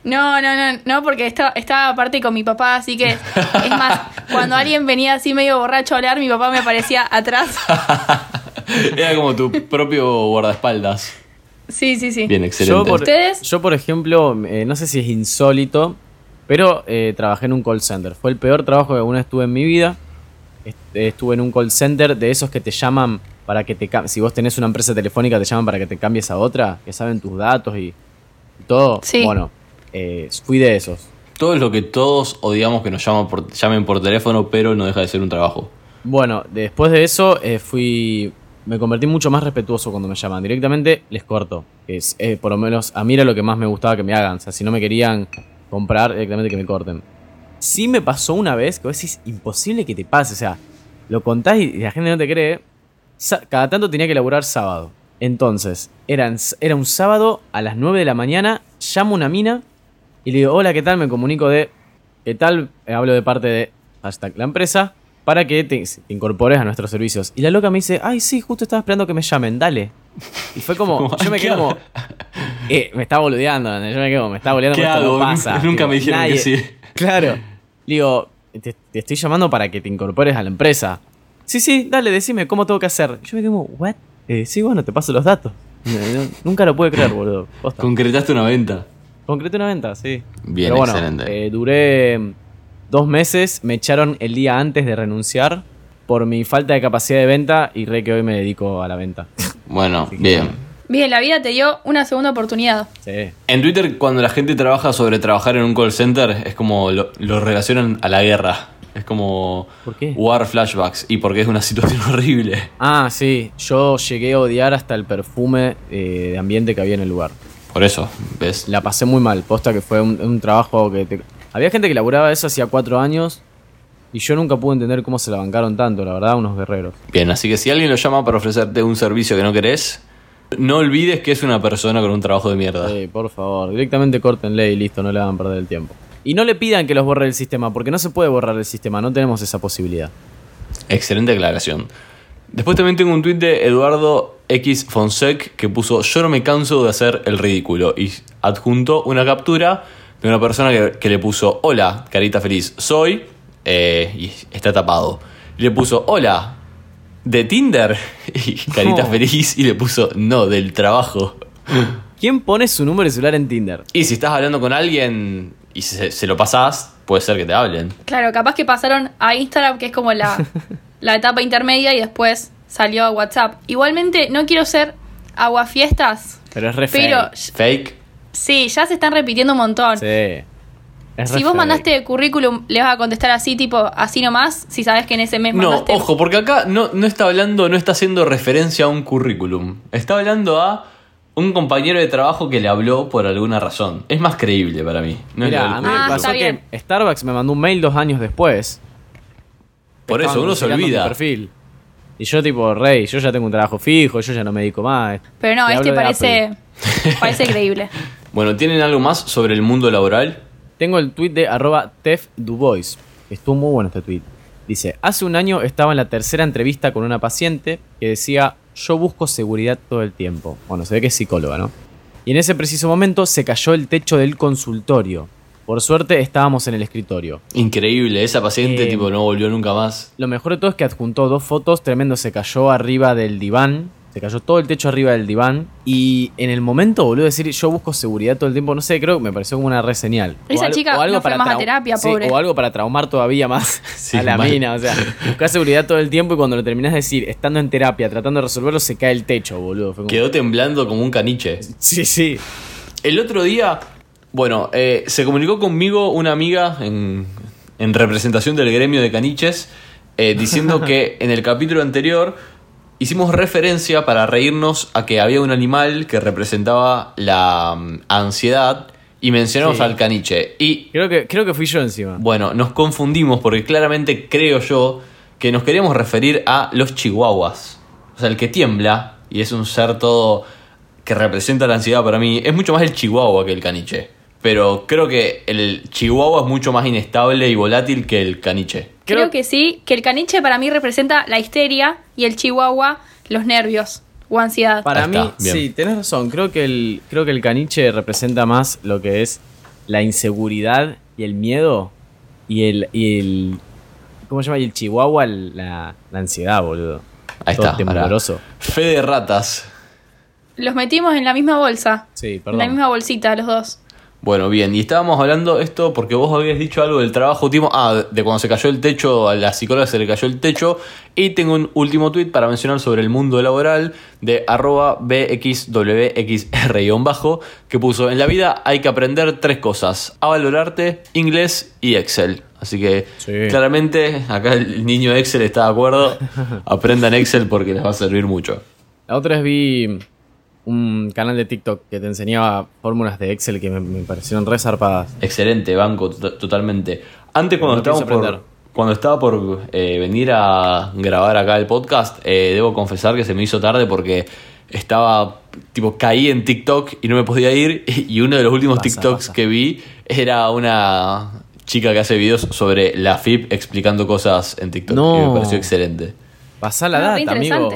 No, no, no, no, porque estaba, estaba aparte con mi papá, así que es más, cuando alguien venía así medio borracho a hablar, mi papá me aparecía atrás. Era como tu propio guardaespaldas. Sí, sí, sí. Bien, excelente. Yo por, ¿Ustedes? yo, por ejemplo, eh, no sé si es insólito, pero eh, trabajé en un call center. Fue el peor trabajo que alguna vez tuve en mi vida. Eh, Estuve en un call center de esos que te llaman para que te Si vos tenés una empresa telefónica, te llaman para que te cambies a otra, que saben tus datos y todo. Sí. Bueno, eh, fui de esos. Todo es lo que todos odiamos que nos llaman por, llamen por teléfono, pero no deja de ser un trabajo. Bueno, después de eso eh, fui. Me convertí mucho más respetuoso cuando me llaman. Directamente les corto. Que es, eh, por lo menos a mí era lo que más me gustaba que me hagan. O sea, si no me querían comprar, directamente que me corten. Sí me pasó una vez que vos decís, imposible que te pase. O sea, lo contás y la gente no te cree. Cada tanto tenía que laburar sábado. Entonces, eran, era un sábado a las 9 de la mañana. Llamo a una mina y le digo, hola, ¿qué tal? Me comunico de. ¿Qué tal? Eh, Hablo de parte de hashtag la empresa para que te, te incorpores a nuestros servicios. Y la loca me dice, ay, sí, justo estaba esperando que me llamen, dale. Y fue como, yo me quedo como, eh, me está boludeando, yo me quedo, como, me está boludeando, ¿Qué hago? pasa. Nunca me dijeron que sí. Claro. Le digo, te, te estoy llamando para que te incorpores a la empresa. Sí, sí, dale, decime, ¿cómo tengo que hacer? Yo me quedo como, ¿what? Eh, sí, bueno, te paso los datos. Nunca lo pude creer, boludo. Posta. Concretaste una venta. Concreté una venta, sí. Bien, Pero bueno, excelente. eh, duré mm, dos meses, me echaron el día antes de renunciar por mi falta de capacidad de venta y re que hoy me dedico a la venta. Bueno, que, bien. Bien, la vida te dio una segunda oportunidad. Sí. En Twitter, cuando la gente trabaja sobre trabajar en un call center, es como lo, lo relacionan a la guerra. Es como ¿Por qué? war flashbacks. Y porque es una situación horrible. Ah, sí, yo llegué a odiar hasta el perfume eh, de ambiente que había en el lugar. Por eso, ¿ves? La pasé muy mal, posta que fue un, un trabajo que... te- Había gente que laburaba eso hacía cuatro años y yo nunca pude entender cómo se la bancaron tanto, la verdad, unos guerreros. Bien, así que si alguien lo llama para ofrecerte un servicio que no querés, no olvides que es una persona con un trabajo de mierda. Sí, por favor, directamente córtenle y listo, no le hagan perder el tiempo. Y no le pidan que los borre el sistema, porque no se puede borrar el sistema, no tenemos esa posibilidad. Excelente aclaración. Después también tengo un tuit de Eduardo X Fonsec que puso Yo no me canso de hacer el ridículo y adjuntó una captura de una persona que, que le puso Hola, carita feliz, soy eh, y está tapado. Y le puso Hola, de Tinder y carita No. feliz y le puso No, del trabajo. ¿Quién pone su número de celular en Tinder? Y si estás hablando con alguien y se, se lo pasás, puede ser que te hablen. Claro, capaz que pasaron a Instagram, que es como la, la etapa intermedia, y después salió a WhatsApp. Igualmente, no quiero ser aguafiestas, Pero es re pero fake. Fake. sí, ya se están repitiendo un montón. Sí. Es Si vos fake. mandaste currículum, le vas a contestar así, tipo, así nomás, si sabes que en ese mes No, mandaste. ojo, porque acá no, no está hablando, no está haciendo referencia a un currículum. Está hablando a un compañero de trabajo que le habló por alguna razón. Es más creíble para mí. No es lo a mí me Ah, pasó que Starbucks me mandó un mail dos años después. Por eso, uno se olvida. perfil. Y yo tipo, rey, yo ya tengo un trabajo fijo, yo ya no me dedico más. Pero no, Te este parece, parece creíble. Bueno, ¿tienen algo más sobre el mundo laboral? Tengo el tweet de arroba Tef Dubois. Estuvo muy bueno este tweet. Dice, hace un año estaba en la tercera entrevista con una paciente que decía, yo busco seguridad todo el tiempo. Bueno, se ve que es psicóloga, ¿no? Y en ese preciso momento se cayó el techo del consultorio. Por suerte estábamos en el escritorio. Increíble, esa paciente Eh, tipo no volvió nunca más. Lo mejor de todo es que adjuntó dos fotos, tremendo se cayó arriba del diván Se cayó todo el techo arriba del diván. Y en el momento, boludo, decir, yo busco seguridad todo el tiempo. No sé, creo que me pareció como una re señal. Esa chica no fue más a terapia, sí, pobre. o algo para traumar todavía más Sí, a la mal. mina. O sea, buscar seguridad todo el tiempo y cuando lo terminás de decir, estando en terapia, tratando de resolverlo, se cae el techo, boludo. Fue como- Quedó temblando como un caniche. Sí, sí. El otro día, bueno, eh, se comunicó conmigo una amiga en, en representación del gremio de caniches, eh, diciendo que en el capítulo anterior hicimos referencia para reírnos a que había un animal que representaba la mm, ansiedad y mencionamos Sí. al caniche. Y Creo que, creo que fui yo encima. bueno, nos confundimos porque claramente creo yo que nos queríamos referir a los chihuahuas. O sea, el que tiembla y es un ser todo que representa la ansiedad para mí, es mucho más el chihuahua que el caniche. Pero creo que el chihuahua es mucho más inestable y volátil que el caniche. Creo, Creo- que sí, que el caniche para mí representa la histeria y el chihuahua los nervios o ansiedad. Para mí, está, bien. sí, tenés razón. Creo que, el, creo que el caniche representa más lo que es la inseguridad y el miedo. Y el. Y el ¿Cómo se llama? Y el chihuahua, la, la ansiedad, boludo. Ahí Todo está. tembloroso. Fe de ratas. Los metimos en la misma bolsa. Sí, En perdón. la misma bolsita, los dos. Bueno, bien, y estábamos hablando esto porque vos habías dicho algo del trabajo último, ah, de cuando se cayó el techo, a la psicóloga se le cayó el techo, y tengo un último tweet para mencionar sobre el mundo laboral de arroba bxwxr-bajo, que puso, en la vida hay que aprender tres cosas, a valorarte, inglés y Excel. Así que Sí. claramente acá el niño Excel está de acuerdo, aprendan Excel porque les va a servir mucho. La otra vez vi un canal de TikTok que te enseñaba fórmulas de Excel que me, me parecieron re zarpadas. Excelente, banco, to- totalmente. Antes cuando No estábamos por, cuando estaba por eh, venir a grabar acá el podcast, eh, debo confesar que se me hizo tarde porque estaba, tipo, caí en TikTok y no me podía ir. Y uno de los últimos Pasa, TikToks pasa. que vi era una chica que hace videos sobre la FIP explicando cosas en TikTok. No. Y me pareció excelente. Pasá la data, amigo.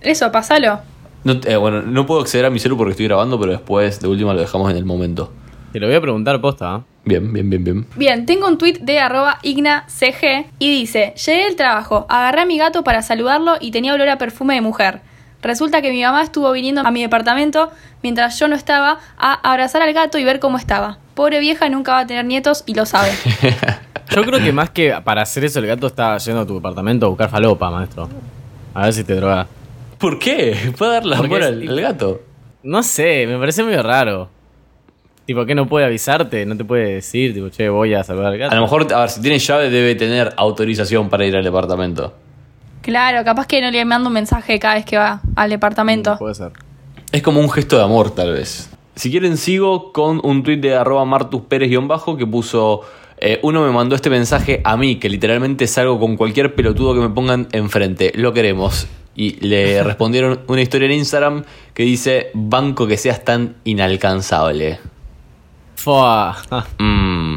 Eso, pasalo. No, eh, bueno, no puedo acceder a mi celu porque estoy grabando, pero después de última lo dejamos en el momento. Te lo voy a preguntar posta. ¿ah? Bien, bien, bien, bien. Bien, tengo un tweet de arroba ignacg y dice, llegué del trabajo, agarré a mi gato para saludarlo y tenía olor a perfume de mujer. Resulta que mi mamá estuvo viniendo a mi departamento mientras yo no estaba a abrazar al gato y ver cómo estaba. Pobre vieja nunca va a tener nietos y lo sabe. Yo creo que más que para hacer eso, el gato está yendo a tu departamento a buscar falopa, maestro. A ver si te droga. ¿Por qué? ¿Puede dar la Porque amor al, al gato? No sé, me parece medio raro. Tipo, que no puede avisarte, no te puede decir, tipo, che, voy a saludar al gato. A lo mejor, a ver, si tiene llave debe tener autorización para ir al departamento. Claro, capaz que no le mando un mensaje cada vez que va al departamento. Puede ser. Es como un gesto de amor, tal vez. Si quieren, sigo con un tuit de arroba martuspérez-bajo que puso... eh, uno me mandó este mensaje a mí, que literalmente salgo con cualquier pelotudo que me pongan enfrente. Lo queremos. Y le respondieron una historia en Instagram que dice, banco que seas tan inalcanzable. Fua. Mm.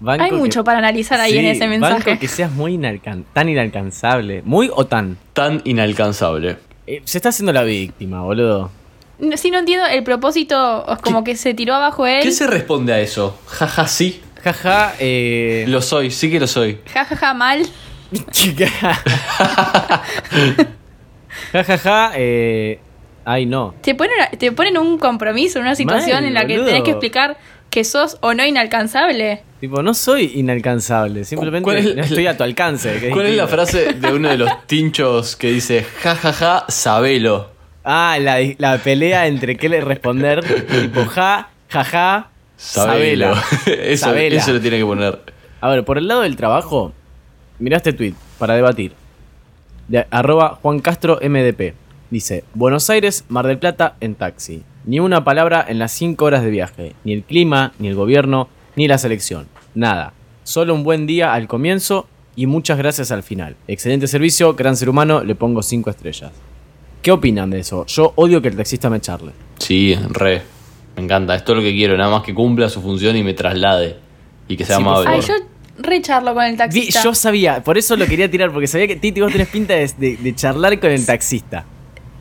Banco Hay que- mucho para analizar ahí en ese mensaje. Banco que seas muy inalcan- tan inalcanzable. Muy o tan. Tan inalcanzable. Eh, se está haciendo la víctima, boludo. No- Sí, no entiendo el propósito, es como que se tiró abajo él. ¿Qué se responde a eso? Jaja, sí. Jaja, eh. Lo soy, sí que lo soy. Ja, ja, ja. Jajaja, eh. Ay, no. Te ponen, te ponen un compromiso, una situación Mal, en la que boludo. tenés que explicar que sos o no inalcanzable. Tipo, no soy inalcanzable. Simplemente ¿Cuál es no estoy a tu alcance. que ¿Cuál es la frase de uno de los tinchos que dice jajaja, sabelo? Ah, la, la pelea entre qué le responder. tipo, ja, jaja, Sabelo. sabela. eso, Sabela. eso lo tiene que poner. A ver, por el lado del trabajo, mirá este tweet para debatir. De arroba Juan Castro MDP. Dice, Buenos Aires, Mar del Plata en taxi. Ni una palabra en las 5 horas de viaje. Ni el clima, ni el gobierno, ni la selección. Nada. Solo un buen día al comienzo y muchas gracias al final. Excelente servicio, gran ser humano, le pongo 5 estrellas. ¿Qué opinan de eso? Yo odio que el taxista me charle. Sí, re. Me encanta. Esto es lo que quiero. Nada más que cumpla su función y me traslade. Y que sea Sí, por amable. Ay, yo recharlo con el Vi- taxista. yo sabía, por eso lo quería tirar, porque sabía que Titi vos tenés pinta de, de- de charlar con el taxista.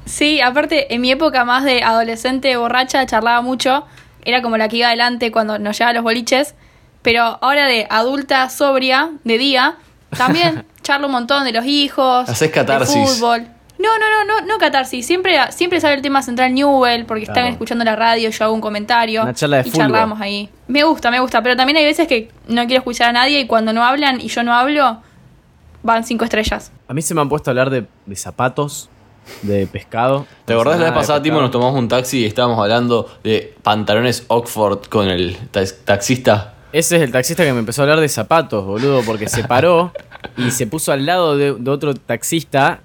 Sí, aparte, en mi época más de adolescente borracha charlaba mucho. Era como la que iba adelante cuando nos llevaba a los boliches. Pero ahora de adulta sobria, de día, también charlo un montón de los hijos. Hacés de fútbol. No, no, no, no, no catarsis. Siempre, siempre sale el tema central Newell, porque están escuchando la radio, yo hago un comentario. Una charla de y charlamos ahí. Me gusta, me gusta. Pero también hay veces que no quiero escuchar a nadie y cuando no hablan y yo no hablo, van cinco estrellas. A mí se me han puesto a hablar de, de zapatos, de pescado. ¿Te acordás la vez pasada, Timo, nos tomamos un taxi y estábamos hablando de pantalones Oxford con el tax- taxista? Ese es el taxista que me empezó a hablar de zapatos, boludo, porque se paró y se puso al lado de, de otro taxista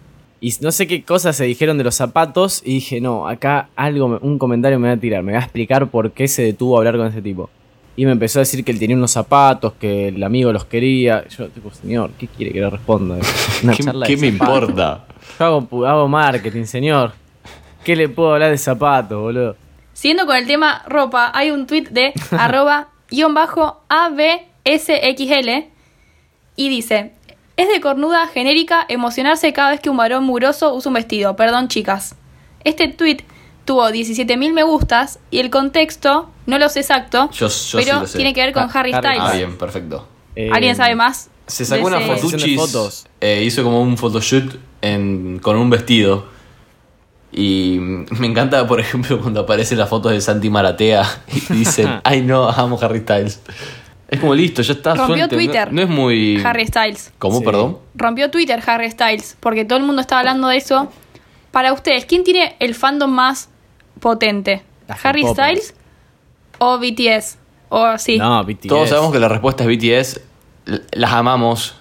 y no sé qué cosas se dijeron de los zapatos y dije, no, acá algo, un comentario me va a tirar, me va a explicar por qué se detuvo a hablar con ese tipo. Y me empezó a decir que él tenía unos zapatos, que el amigo los quería. Yo, tipo, señor, ¿qué quiere que le responda? Una ¿Qué, charla qué de me zapatos. importa? Yo hago, hago marketing, señor. ¿Qué le puedo hablar de zapatos, boludo? Siguiendo con el tema ropa, hay un tweet de arroba guion bajo ABSXL y dice, es de cornuda genérica emocionarse cada vez que un varón mugroso usa un vestido. Perdón, chicas. Este tweet tuvo 17.000 me gustas y el contexto, no lo sé exacto, Yo- yo sí pero lo sé. tiene que ver con Ah, Harry. Styles. Ah, bien, perfecto. Eh, ¿Alguien sabe más? Se sacó una fotuchis, fotos. eh, hizo como un photoshoot en, con un vestido. Y me encanta, por ejemplo, cuando aparecen las fotos de Santi Maratea y dicen, ay no, amo Harry Styles. Es como listo, ya está. Rompió. Twitter. No, no es muy... Harry Styles. ¿Cómo, Sí. perdón? Rompió Twitter Harry Styles, porque todo el mundo está hablando de eso. Para ustedes, ¿quién tiene el fandom más potente? Las ¿Harry. Styles o BTS? O sí. No, BTS. Todos sabemos que la respuesta es BTS. Las amamos.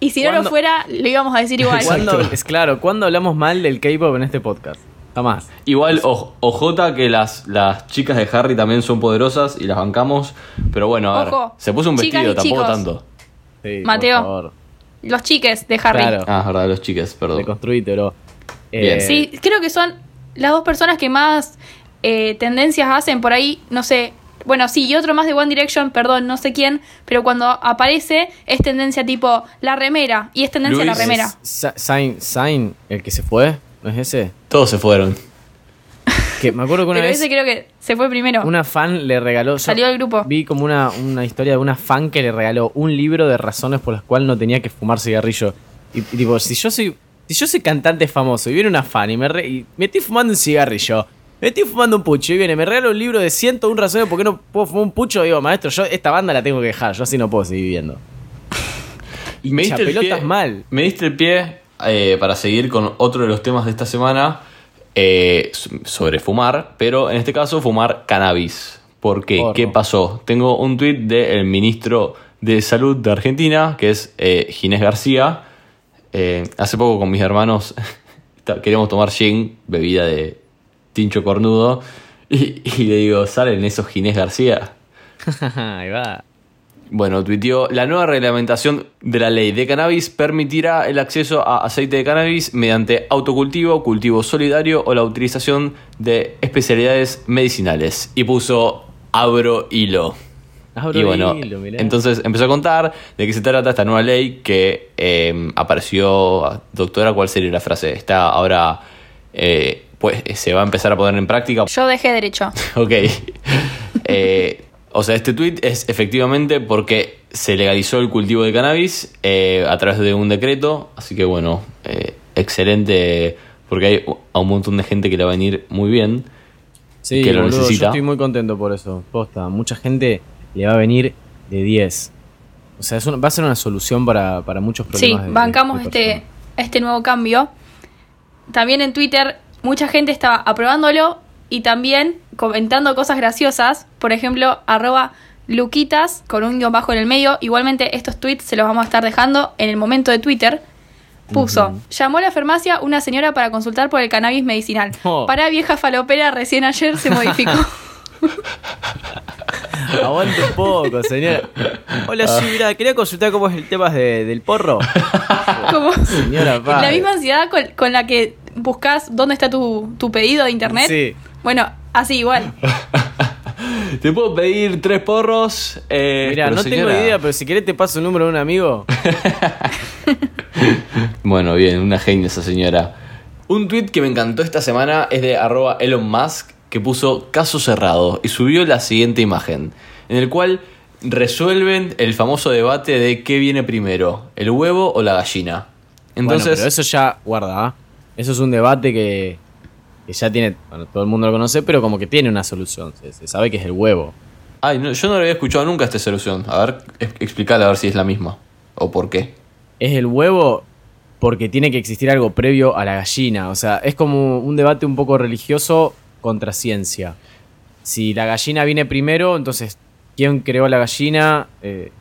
Y si no lo fuera, lo íbamos a decir igual. ¿Cuándo- es claro, ¿cuándo hablamos mal del K-pop en este podcast? Jamás. Igual, o- OJ, que las, las chicas de Harry también son poderosas y las bancamos. Pero bueno, a ver, Ojo, se puso un chicas vestido, y tampoco chicos. tanto. Sí, por Mateo. favor. Los chiques de Harry. Claro. Ah, es verdad, los chicas, perdón. Reconstruite, bro. Bien. Eh, Sí, creo que son las dos personas que más eh, tendencias hacen por ahí, no sé. Bueno, sí, y otro más de One Direction, perdón, no sé quién, pero cuando aparece es tendencia tipo la remera, y es tendencia la Luis. remera. Sa- Zayn, Zayn, el que se fue, ¿no es ese? Todos se fueron. Que me acuerdo que una Pero vez ese creo que se fue primero. una fan le regaló. yo Salió del grupo. Vi como una, una historia de una fan que le regaló un libro de razones por las cuales no tenía que fumar cigarrillo. Y, y tipo, si yo soy. Si yo soy cantante famoso y viene una fan y me, re- y me estoy fumando un cigarrillo, me estoy fumando un pucho y viene, me regala un libro de 101 razones por qué no puedo fumar un pucho, digo, maestro, yo esta banda la tengo que dejar, yo así no puedo seguir viviendo. Y Me diste el chapelotas pie- mal. Me diste el pie eh, para seguir con otro de los temas de esta semana eh, sobre fumar, pero en este caso fumar cannabis. ¿Por qué? ¿Qué pasó? Tengo un tuit del ministro de Salud de Argentina, que es eh, Ginés García. Hace poco con mis hermanos queríamos tomar gin, bebida de tincho cornudo, y, y le digo, ¿salen esos Ginés García? Ahí va. Bueno, tuiteó, la nueva reglamentación de la ley de cannabis permitirá el acceso a aceite de cannabis mediante autocultivo, cultivo solidario o la utilización de especialidades medicinales. Y puso abro hilo. Abro y bueno, hilo, mirá. entonces empezó a contar de qué se trata esta nueva ley que eh, apareció. Doctora, ¿cuál sería la frase? Está ahora, eh, pues se va a empezar a poner en práctica. Yo dejé derecho. Ok. Eh, o sea, este tweet es efectivamente porque se legalizó el cultivo de cannabis eh, a través de un decreto. Así que bueno, eh, excelente porque hay a un montón de gente que le va a venir muy bien. Sí, que lo boludo, necesita. yo estoy muy contento por eso. Posta, mucha gente le va a venir de 10. O sea, es una- va a ser una solución para, para muchos Sí, problemas. de- bancamos de este, este nuevo cambio. También en Twitter mucha gente estaba aprobándolo y también comentando cosas graciosas. Por ejemplo, arroba Luquitas con un guion bajo en el medio. Igualmente estos tweets se los vamos a estar dejando en el momento de Twitter. Puso, llamó a la farmacia una señora para consultar por el cannabis medicinal. Oh. Para vieja falopera recién ayer se modificó. Aguante un poco, señora. Hola, sí, mira, quería consultar cómo es el tema de- del porro. Como Señora, pa. la misma ansiedad con, con la que buscas dónde está tu, tu pedido de internet. Sí. Bueno, así igual. ¿Te puedo pedir tres porros? Eh, Mira, no señora- tengo idea, pero si querés te paso el número de un amigo. Bueno, bien, una genia esa señora. Un tweet que me encantó esta semana es de arroba Elon Musk que puso caso cerrado y subió la siguiente imagen, en el cual resuelven el famoso debate de qué viene primero, el huevo o la gallina. Entonces, bueno, pero eso ya, guarda, ¿ah? Eso es un debate que, que ya tiene, bueno, todo el mundo lo conoce, pero como que tiene una solución. Se, se sabe que es el huevo. Ay, no, yo no lo había escuchado nunca esta solución. A ver, ex- explícale a ver si es la misma. O por qué. Es el huevo porque tiene que existir algo previo a la gallina. O sea, es como un debate un poco religioso contra ciencia. Si la gallina viene primero, entonces, ¿quién creó la gallina? Eh,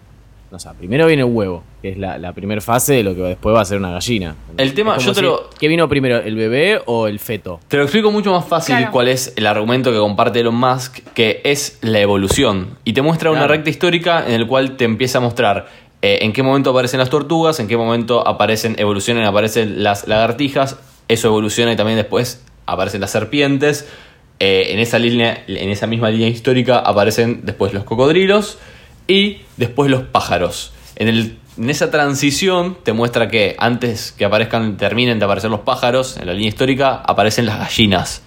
no sé, primero viene el huevo, que es la, la primera fase de lo que después va a ser una gallina. El tema, yo te si- lo- ¿Qué vino primero, el bebé o el feto? Te lo explico mucho más fácil Claro. cuál es el argumento que comparte Elon Musk, que es la evolución. Y te muestra una recta histórica en el cual te empieza a mostrar eh, en qué momento aparecen las tortugas, en qué momento aparecen, evolucionan, aparecen las lagartijas, eso evoluciona y también después aparecen las serpientes. Eh, en, esa línea, en esa misma línea histórica aparecen después los cocodrilos y después los pájaros. En, el- en esa transición te muestra que antes que aparezcan, terminen de aparecer los pájaros, en la línea histórica aparecen las gallinas.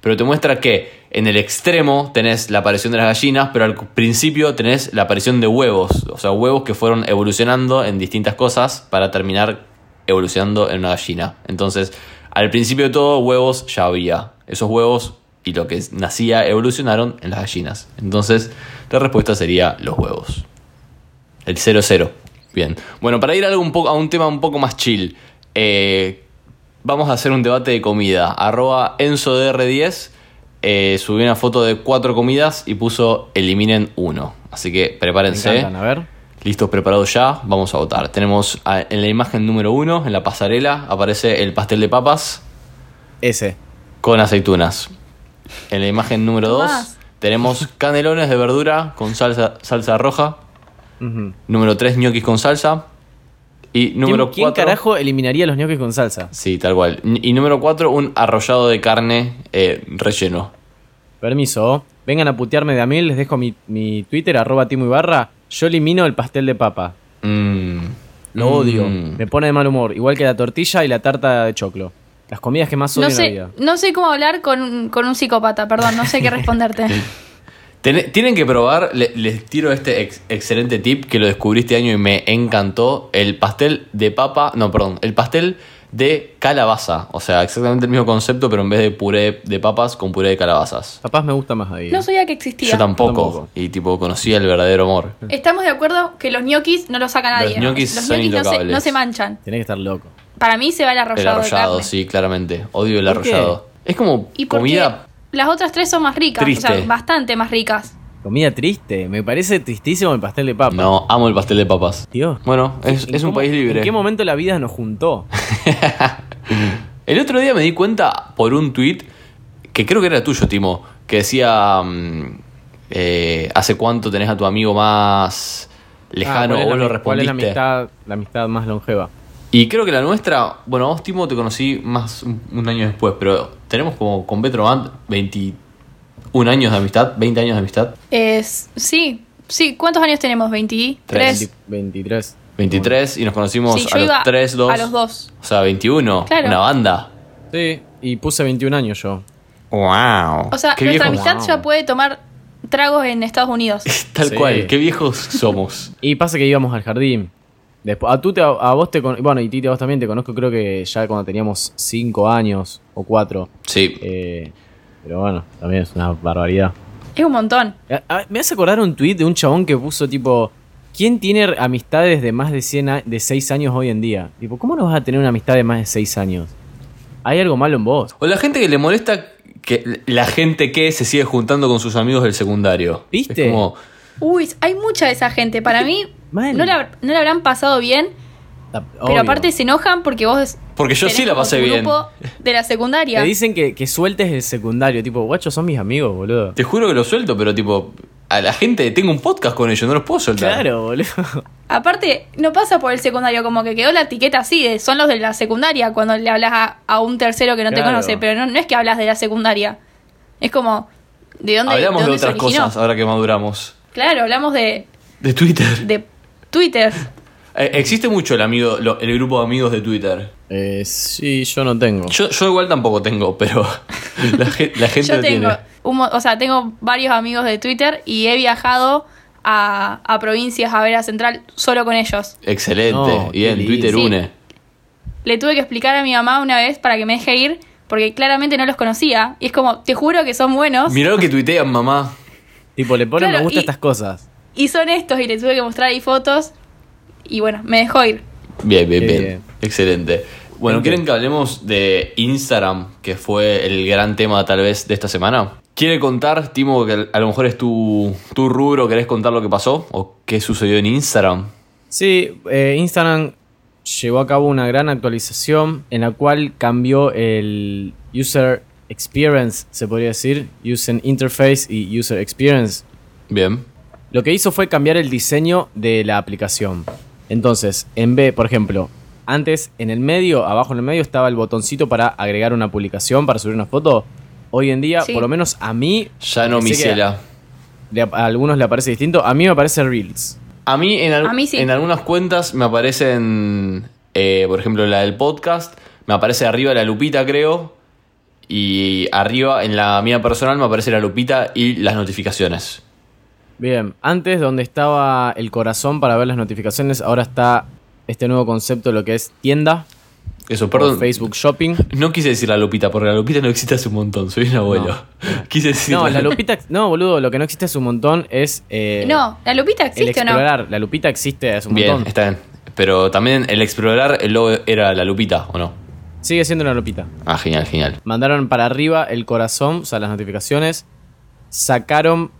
Pero te muestra que en el extremo tenés la aparición de las gallinas, pero al principio tenés la aparición de huevos. O sea, huevos que fueron evolucionando en distintas cosas para terminar evolucionando en una gallina. Entonces, al principio de todo, huevos ya había. Esos huevos y lo que nacía evolucionaron en las gallinas. Entonces, la respuesta sería los huevos. El 0-0. Bien. Bueno, para ir a, algo un a un tema un poco más chill. eh, vamos a hacer un debate de comida. Arroba EnzoDR10 eh, subió una foto de cuatro comidas y puso eliminen uno. Así que prepárense. encantan, a ver. Listos, preparados ya. Vamos a votar. Tenemos a- en la imagen número uno, en la pasarela, aparece el pastel de papas Ese. con aceitunas. En la imagen número dos, Tomás. tenemos canelones de verdura con salsa, salsa roja. Número 3, ñoquis con salsa. Y número ¿Quién, quién 4. carajo eliminaría los ñoquis con salsa? Sí, tal cual. Y número 4, un arrollado de carne eh, relleno. Permiso. Vengan a putearme de a mil, les dejo mi, mi Twitter, arroba Timo Ibarra. Yo elimino el pastel de papa. Mm. Lo odio. Mm. Me pone de mal humor. Igual que la tortilla y la tarta de choclo. Las comidas que más odio No en la sé, vida. no sé cómo hablar con, un- con un psicópata, perdón, no sé qué responderte. Ten- tienen que probar, le- les tiro este ex- excelente tip que lo descubrí este año y me encantó. El pastel de papa, no, perdón, el pastel de calabaza. O sea, exactamente el mismo concepto, pero en vez de puré de papas, con puré de calabazas. Papás me gusta más ahí. No sabía que existía. Yo tampoco. Tampoco. Y tipo, conocía el verdadero amor. Estamos de acuerdo que los ñoquis no los saca nadie. Los ñoquis los son ñoquis no se, no se manchan. Tenés que estar loco. Para mí se va el El arrollado, de arrollado, carne. sí, claramente. Odio el arrollado. Es como Y comida. las otras tres son más ricas, o Triste. sea, bastante más ricas. Comida triste. Me parece tristísimo el pastel de papa. No, amo el pastel de papas. Dios. Bueno, es, ¿En es un cómo- país libre. ¿En qué momento la vida nos juntó? El otro día me di cuenta por un tweet que creo que era tuyo, Timo, que decía mm, eh, ¿hace cuánto tenés a tu amigo más lejano? Ah, ¿cuál es o vos la lo ami- ¿Cuál es la respondiste. amistad, la amistad más longeva? Y creo que la nuestra, bueno, vos, Timo, te conocí más un, un año después, pero tenemos como con Betro Band 21 años de amistad, 20 años de amistad, Es, sí, sí. ¿Cuántos años tenemos? ¿23? Tres. 23. 23 y nos conocimos Sí, a los iba 3, 2. a los dos. O sea, 21. Claro. Una banda. Sí, y puse 21 años yo. ¡Wow! O sea, Qué nuestra viejos. amistad ya puede tomar tragos en Estados Unidos. Tal Sí. cual, qué viejos somos. Y pasa que íbamos al jardín. Después, a, tú te, a vos te bueno, y Titi, a vos también te conozco, creo que ya cuando teníamos 5 años o 4. Sí. pero bueno, también es una barbaridad. Es un montón. A- me hace acordar un tweet de un chabón que puso tipo, ¿quién tiene amistades de más de 100 a- de 6 años hoy en día? Tipo, ¿cómo no vas a tener una amistad de más de 6 años? Hay algo malo en vos. O la gente que le molesta que la gente que se sigue juntando con sus amigos del secundario. ¿Viste? Es como, Uy, hay mucha de esa gente. Para mí, Mal. no la, no la habrán pasado bien, pero obvio. aparte se enojan porque vos. Porque yo sí la pasé bien. grupo de la secundaria. Te dicen que, que sueltes el secundario, tipo, guacho, son mis amigos, boludo. te juro que lo suelto, pero tipo, a la gente tengo un podcast con ellos, no los puedo soltar. Claro, boludo. Aparte, no pasa por el secundario, como que quedó la etiqueta así, de, son los de la secundaria cuando le hablas a, a un tercero que no te conoce, pero no, no es que hablas de la secundaria. Es como, ¿de dónde, Hablamos de de dónde se otras originó? cosas ahora que maduramos. Claro, hablamos de, De Twitter. de Twitter. Eh, existe mucho el amigo, lo- el grupo de amigos de Twitter. Eh, sí, yo no tengo. Yo, yo igual tampoco tengo, pero la, ge- la gente Yo lo tengo, tiene. un mo- o sea, tengo varios amigos de Twitter y he viajado a, a provincias a ver a Central solo con ellos. Excelente. No, qué Bien, lindo. Twitter Sí. une. le tuve que explicar a mi mamá una vez para que me deje ir, porque claramente no los conocía. Y es como, te juro que son buenos. Mirá lo que tuitean, mamá. Tipo, le ponen Claro, me gusta a estas cosas. Y son estos, y le tuve que mostrar ahí fotos. Y bueno, me dejó ir. Bien, bien, bien. bien. Excelente. Bueno, ¿quieren que hablemos de Instagram, que fue el gran tema tal vez de esta semana? ¿Quiere contar, Timo, que a lo mejor es tu, tu rubro, querés contar lo que pasó? ¿O qué sucedió en Instagram? Sí, eh, Instagram llevó a cabo una gran actualización en la cual cambió el user experience, se podría decir, user interface y user experience. Bien. Lo que hizo fue cambiar el diseño de la aplicación. Entonces, en vez, por ejemplo, antes en el medio, abajo en el medio estaba el botoncito para agregar una publicación, para subir una foto. Hoy en día, Sí. por lo menos a mí, Ya no, Micela. le- a algunos le parece distinto, a mí me parece Reels. A mí, en, al- A mí sí. en algunas cuentas me aparecen, eh, por ejemplo, la del podcast, me aparece arriba la lupita, creo. Y arriba, en la mía personal, me aparece la lupita y las notificaciones. Bien, antes donde estaba el corazón para ver las notificaciones, ahora está este nuevo concepto, lo que es tienda, Eso, perdón. Facebook Shopping. No quise decir la lupita, porque la lupita no existe hace un montón, soy un abuelo. Quise decir. No, la lupita, no, boludo, lo que no existe hace un montón es eh, no, ¿la lupita el existe o no? explorar. La lupita existe hace un Bien, montón. está bien. Pero también el explorar, el logo era la lupita, ¿o no? Sigue siendo una lupita. Ah, genial, genial. Mandaron para arriba el corazón, o sea, las notificaciones. Sacaron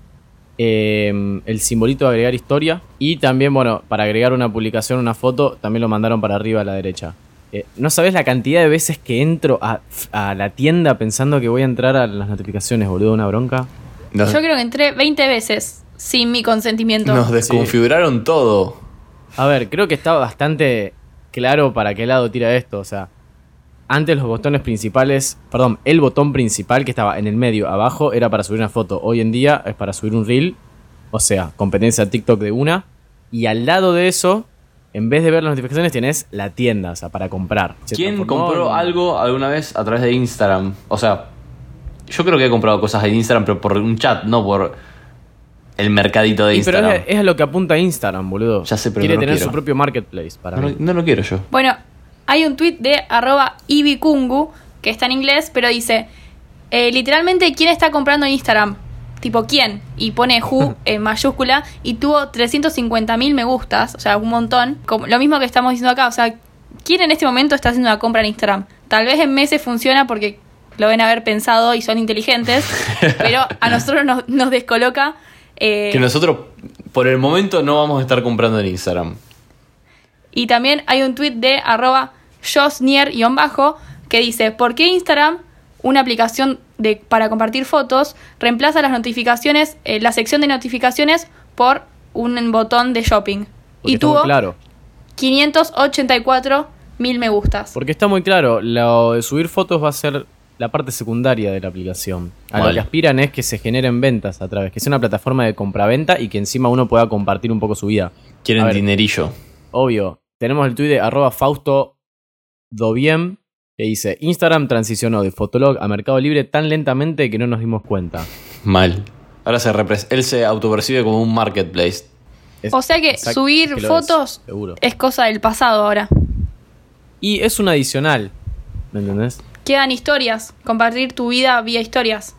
eh, el simbolito de agregar historia. Y también, bueno, para agregar una publicación, una foto, también lo mandaron para arriba a la derecha. Eh, no sabes la cantidad de veces que entro a, a la tienda pensando que voy a entrar a las notificaciones, boludo, una bronca. Nos, Yo creo que entré 20 veces sin mi consentimiento. nos desconfiguraron todo. A ver, creo que está bastante claro para qué lado tira esto. O sea, antes los botones principales, perdón, el botón principal que estaba en el medio abajo era para subir una foto. Hoy en día es para subir un reel. O sea, competencia TikTok de una. Y al lado de eso, en vez de ver las notificaciones, tienes la tienda, o sea, para comprar. Se ¿Quién compró en- algo alguna vez a través de Instagram? O sea, yo creo que he comprado cosas en Instagram, pero por un chat, no por el mercadito de Y pero Instagram. es, es a lo que apunta Instagram, boludo. Ya sé, pero Quiere no lo tener quiero. su propio marketplace para No, mí. no lo quiero yo. Bueno, hay un tweet de arroba ibikungu, que está en inglés, pero dice, eh, literalmente, ¿quién está comprando en Instagram? Tipo, ¿quién? Y pone who en mayúscula y tuvo 350 mil me gustas, o sea, un montón. Como, lo mismo que estamos diciendo acá, o sea, ¿quién en este momento está haciendo una compra en Instagram? Tal vez en meses funciona porque lo ven haber pensado y son inteligentes, pero a nosotros nos, nos descoloca. eh, Que nosotros, por el momento, no vamos a estar comprando en Instagram. Y también hay un tweet de arroba josnier-bajo que dice, ¿por qué Instagram, una aplicación de, para compartir fotos, reemplaza las notificaciones, eh, la sección de notificaciones por un botón de shopping? Porque y tuvo claro. 584 mil me gustas. Porque está muy claro, lo de subir fotos va a ser la parte secundaria de la aplicación. A lo que aspiran es que se generen ventas a través, que sea una plataforma de compraventa y que encima uno pueda compartir un poco su vida. Quieren ver. dinerillo. Obvio, tenemos el tweet de arroba Fausto Doviem que dice, Instagram transicionó de Fotolog a Mercado Libre tan lentamente que no nos dimos cuenta. Mal. Ahora se repres- él se autopercibe como un marketplace. Es- O sea que subir que fotos es, cosa del pasado ahora. Y es un adicional, ¿me entendés? Quedan historias, compartir tu vida vía historias.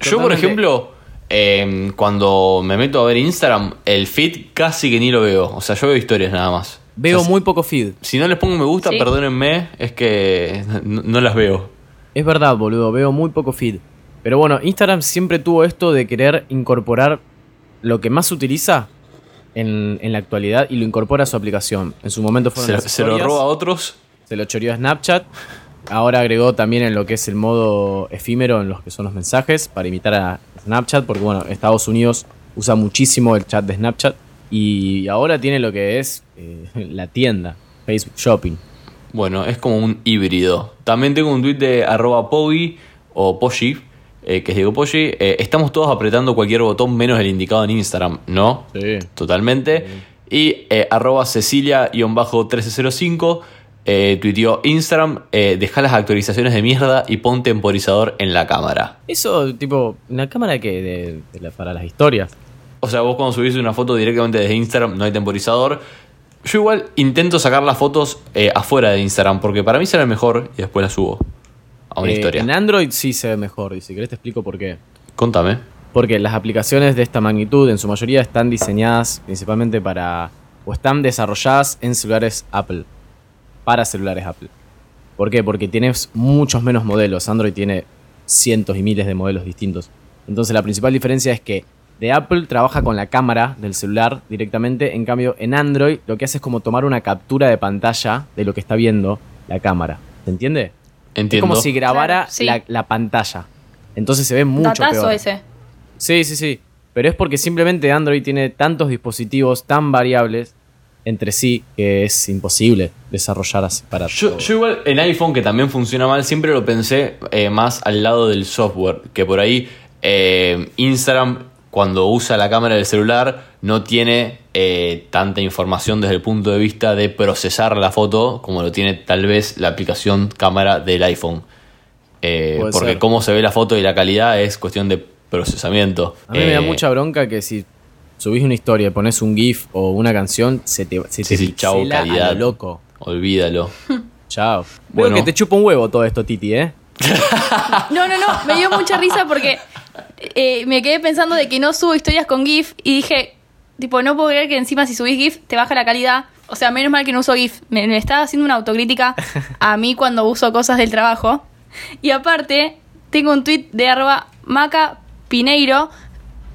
Yo, por ejemplo, eh, cuando me meto a ver Instagram, el feed casi que ni lo veo. O sea, yo veo historias nada más. Veo O sea, muy poco feed. Si no les pongo me gusta, Sí. perdónenme, es que no, no las veo. Es verdad, boludo, veo muy poco feed. Pero bueno, Instagram siempre tuvo esto de querer incorporar lo que más se utiliza en, en la actualidad y lo incorpora a su aplicación. En su momento fueron Se, las se lo roba a otros. se lo choreó a Snapchat. Ahora agregó también en lo que es el modo efímero, en los que son los mensajes, para imitar a Snapchat, porque bueno, Estados Unidos usa muchísimo el chat de Snapchat. Y ahora tiene lo que es eh, la tienda, Facebook Shopping. Bueno, es como un híbrido. También tengo un tweet de arroba Pogi o Pogi, eh, que es Diego Pogi. eh, estamos todos apretando cualquier botón menos el indicado en Instagram, ¿no? Sí. Totalmente. Y eh, arroba Cecilia-1305 eh, tuiteó Instagram, deja las actualizaciones de mierda y pon temporizador en la cámara. Eso, tipo, ¿una cámara que de, de la- para las historias? O sea, vos cuando subís una foto directamente desde Instagram no hay temporizador. Yo igual intento sacar las fotos eh, afuera de Instagram, porque para mí será mejor y después las subo a una Eh, historia. En Android sí se ve mejor, y si querés te explico por qué. Contame. Porque las aplicaciones de esta magnitud en su mayoría están diseñadas principalmente para o están desarrolladas en celulares Apple, para celulares Apple. ¿Por qué? Porque tienes muchos menos modelos. Android tiene cientos y miles de modelos distintos. Entonces la principal diferencia es que de Apple trabaja con la cámara del celular directamente, en cambio en Android lo que hace es como tomar una captura de pantalla de lo que está viendo la cámara. ¿Se entiende? Entiendo. Es como si grabara Claro, sí. la, la pantalla. Entonces se ve mucho Datazo peor. ese. Sí, sí, sí. Pero es porque simplemente Android tiene tantos dispositivos tan variables entre sí que es imposible desarrollar así para Yo, todo. yo igual en iPhone, que también funciona mal, siempre lo pensé eh, más al lado del software. Que por ahí eh, Instagram, cuando usa la cámara del celular, no tiene eh, tanta información desde el punto de vista de procesar la foto como lo tiene tal vez la aplicación cámara del iPhone. Eh, porque ser. cómo se ve la foto y la calidad es cuestión de procesamiento. A mí me da Eh, mucha bronca que si subís una historia y pones un GIF o una canción, se te, se Sí, te sí, chau, pixela a calidad. lo loco. Olvídalo. Chao. Bueno. Veo que te chupa un huevo todo esto, Titi, ¿eh? No, no, no, me dio mucha risa porque eh, me quedé pensando de que no subo historias con GIF y dije, tipo, no puedo creer que encima si subís GIF te baja la calidad. O sea, menos mal que no uso GIF. Me, me estaba haciendo una autocrítica a mí cuando uso cosas del trabajo. Y aparte, tengo un tweet de arroba Maca Pineiro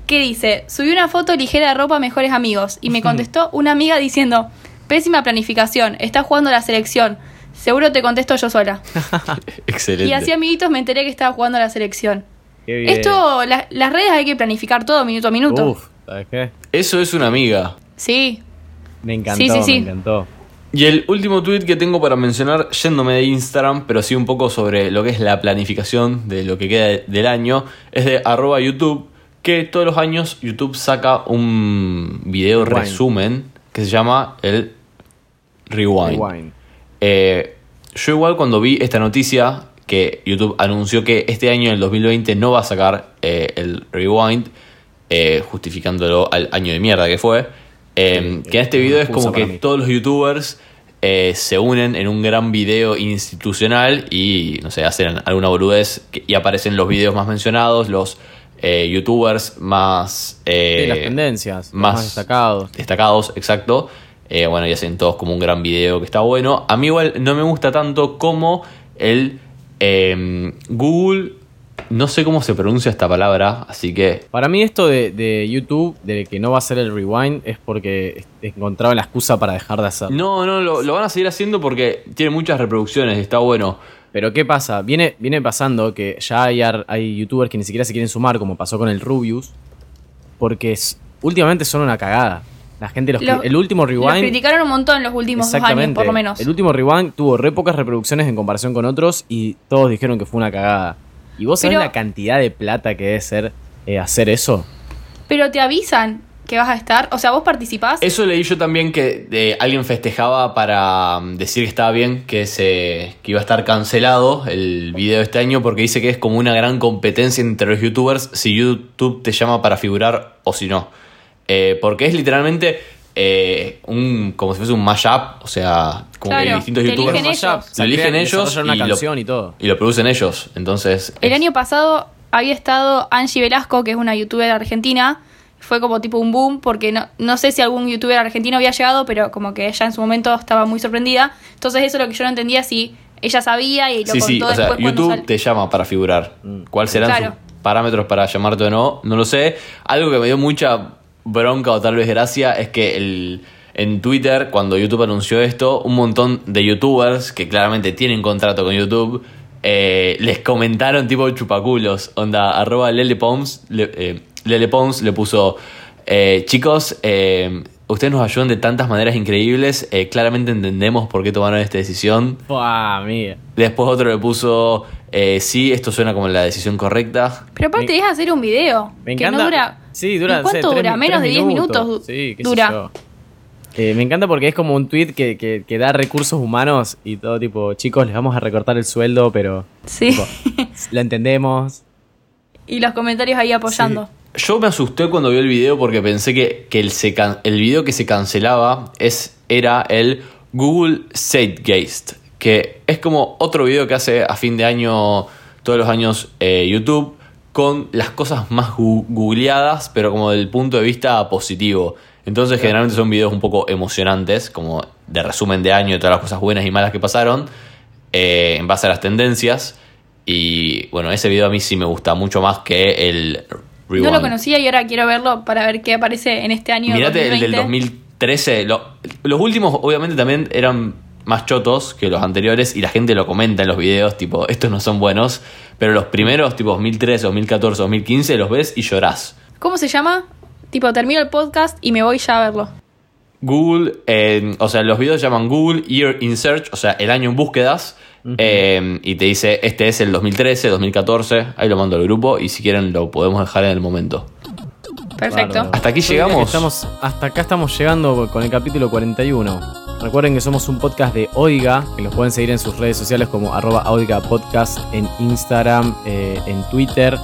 que dice, subí una foto ligera de ropa mejores amigos. Y me contestó una amiga diciendo, pésima planificación, está jugando la selección. Seguro te contesto yo sola. Excelente. Y así, amiguitos, me enteré que estaba jugando a la selección. Qué bien. Esto, la- las redes hay que planificar todo minuto a minuto. Uf, ¿sabes qué? Eso es una amiga. Sí. Me encantó, Sí, sí, sí. me encantó. Y el último tweet que tengo para mencionar, yéndome de Instagram, pero sí un poco sobre lo que es la planificación de lo que queda de- del año, es de arroba YouTube, que todos los años YouTube saca un video Rewind. resumen que se llama el Rewind. Rewind. Eh, yo igual cuando vi esta noticia que YouTube anunció que este año, en el 2020, no va a sacar eh, el Rewind, eh, justificándolo al año de mierda que fue, eh, que en este es video es como que mí. todos los YouTubers se unen en un gran video institucional y, no sé, hacen alguna boludez y aparecen los videos más mencionados, los YouTubers más... Sí, las tendencias, más más destacados. destacados, exacto. Bueno, y hacen todos como un gran video que está bueno. A mí igual no me gusta tanto como el eh, Google. No sé cómo se pronuncia esta palabra, así que Para mí esto de, de YouTube, de que no va a ser el rewind, es porque encontraban la excusa para dejar de hacer. no, no, lo, lo van a seguir haciendo porque tiene muchas reproducciones y está bueno. Pero ¿qué pasa? Viene, viene pasando que ya hay, ar- hay youtubers que ni siquiera se quieren sumar, como pasó con el Rubius, porque es- últimamente son una cagada. La gente los, Lo- el último Los rewind. criticaron un montón los últimos dos años, Exactamente. por lo menos. El último rewind tuvo re pocas reproducciones en comparación con otros y todos dijeron que fue una cagada. ¿Y vos sabés la cantidad de plata que debe ser eh, hacer eso? Pero te avisan que vas a estar. O sea, vos participás. Eso leí yo también que eh, alguien festejaba para mm, decir que estaba bien, que, se, que iba a estar cancelado el video de este año porque dice que es como una gran competencia entre los youtubers si YouTube te llama para figurar o si no. Eh, porque es literalmente eh, un como si fuese un mashup, o sea, como que Claro, distintos te youtubers eligen ellos. Lo eligen ellos una y lo- canción y todo. y lo producen ellos. Entonces, El es- año pasado había estado Angie Velasco, que es una youtuber argentina. Fue como tipo un boom, porque no, no sé si algún youtuber argentino había llegado, pero como que ella en su momento estaba muy sorprendida. Entonces eso es lo que yo no entendía si ella sabía y lo Sí, contó sí, o sea, después cuando YouTube sal- te llama para figurar. ¿Cuáles serán Claro. sus parámetros para llamarte o no? No lo sé. Algo que me dio mucha bronca o tal vez gracia es que el, en Twitter, cuando YouTube anunció esto, un montón de YouTubers que claramente tienen contrato con YouTube eh, les comentaron tipo chupaculos. Onda, arroba Lele Pons, le, eh, Lele Pons le puso, eh, chicos, ustedes nos ayudan de tantas maneras increíbles, claramente entendemos por qué tomaron esta decisión. ¡Buah, amiga! Después otro le puso, eh, sí, esto suena como la decisión correcta. Pero aparte Me- es hacer un video. Me que encanta. no dura. Sí, dura. ¿Y ¿Cuánto sé, dura? tres- Menos tres de 10 minutos. Sí, qué sé dura. yo. Eh, me encanta porque es como un tweet que, que- que da recursos humanos y todo tipo, chicos, les vamos a recortar el sueldo, pero Sí. tipo, lo entendemos. y los comentarios ahí apoyando. Yo me asusté cuando vi el video porque pensé que, que el, se can- el video que se cancelaba es, era el Google Zeitgeist, que es como otro video que hace a fin de año, todos los años, eh, YouTube, con las cosas más googleadas, pero como del punto de vista positivo. Entonces generalmente son videos un poco emocionantes, como de resumen de año de todas las cosas buenas y malas que pasaron, eh, en base a las tendencias. Y bueno, ese video a mí sí me gusta mucho más que el No Rewind. lo conocía y ahora quiero verlo para ver qué aparece en este año. Mirate el del 2020. 2013. lo- los últimos, obviamente, también eran más chotos que los anteriores y la gente lo comenta en los videos, tipo, estos no son buenos. Pero los primeros, tipo 2013, 2014, 2015, los ves y llorás. ¿Cómo se llama? Tipo, termino el podcast y me voy ya a verlo. Google, eh, o sea, los videos se llaman Google Year in Search, o sea, el año en búsquedas. eh, y te dice, este es el 2013, 2014. Ahí lo mando al grupo y si quieren lo podemos dejar en el momento. Perfecto. Bárbaro. Hasta aquí llegamos. Estamos, hasta acá estamos llegando con el capítulo 41. Recuerden que somos un podcast de Oiga, que los pueden seguir en sus redes sociales como arroba Oiga Podcast en Instagram, eh, en Twitter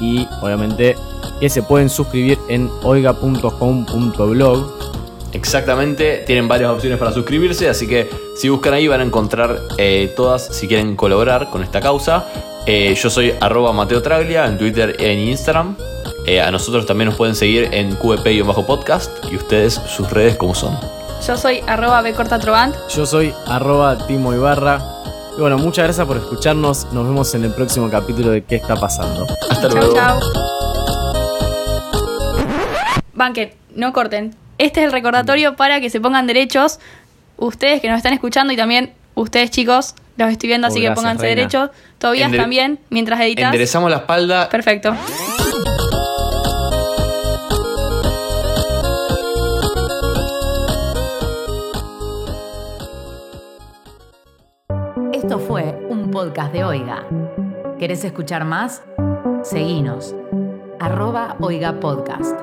y obviamente que se pueden suscribir en oiga.home.blog. Exactamente, tienen varias opciones para suscribirse, así que si buscan ahí van a encontrar eh, todas si quieren colaborar con esta causa. Eh, yo soy arroba Mateo Traglia en Twitter y en Instagram. A nosotros también nos pueden seguir en QEP-podcast y ustedes sus redes como son. Yo soy arroba bcortatrovant. Yo soy arroba Timo Ibarra. Y bueno, muchas gracias por escucharnos. Nos vemos en el próximo capítulo de ¿Qué está pasando? Hasta Chau, luego. chau. Banquen, no corten. Este es el recordatorio para que se pongan derechos. Ustedes que nos están escuchando y también ustedes chicos, los estoy viendo, Oh, así que gracias, pónganse reina. derechos. Todavía Ender- también, mientras editas. Enderezamos la espalda. Perfecto. Esto fue un podcast de Oiga. ¿Querés escuchar más? Seguinos. Arroba Oiga Podcast.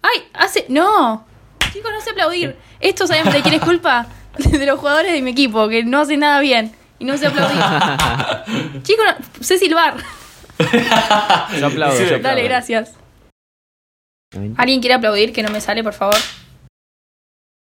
¡Ay! Hace. ¡No! Chicos, no sé aplaudir. Esto, ¿saben de quién es culpa? De los jugadores de mi equipo, que no hacen nada bien. Y no sé aplaudir. Chicos, no- sé silbar. Yo aplaudo. Sí, yo aplaudo. Dale, gracias. ¿Alguien quiere aplaudir que no me sale, por favor?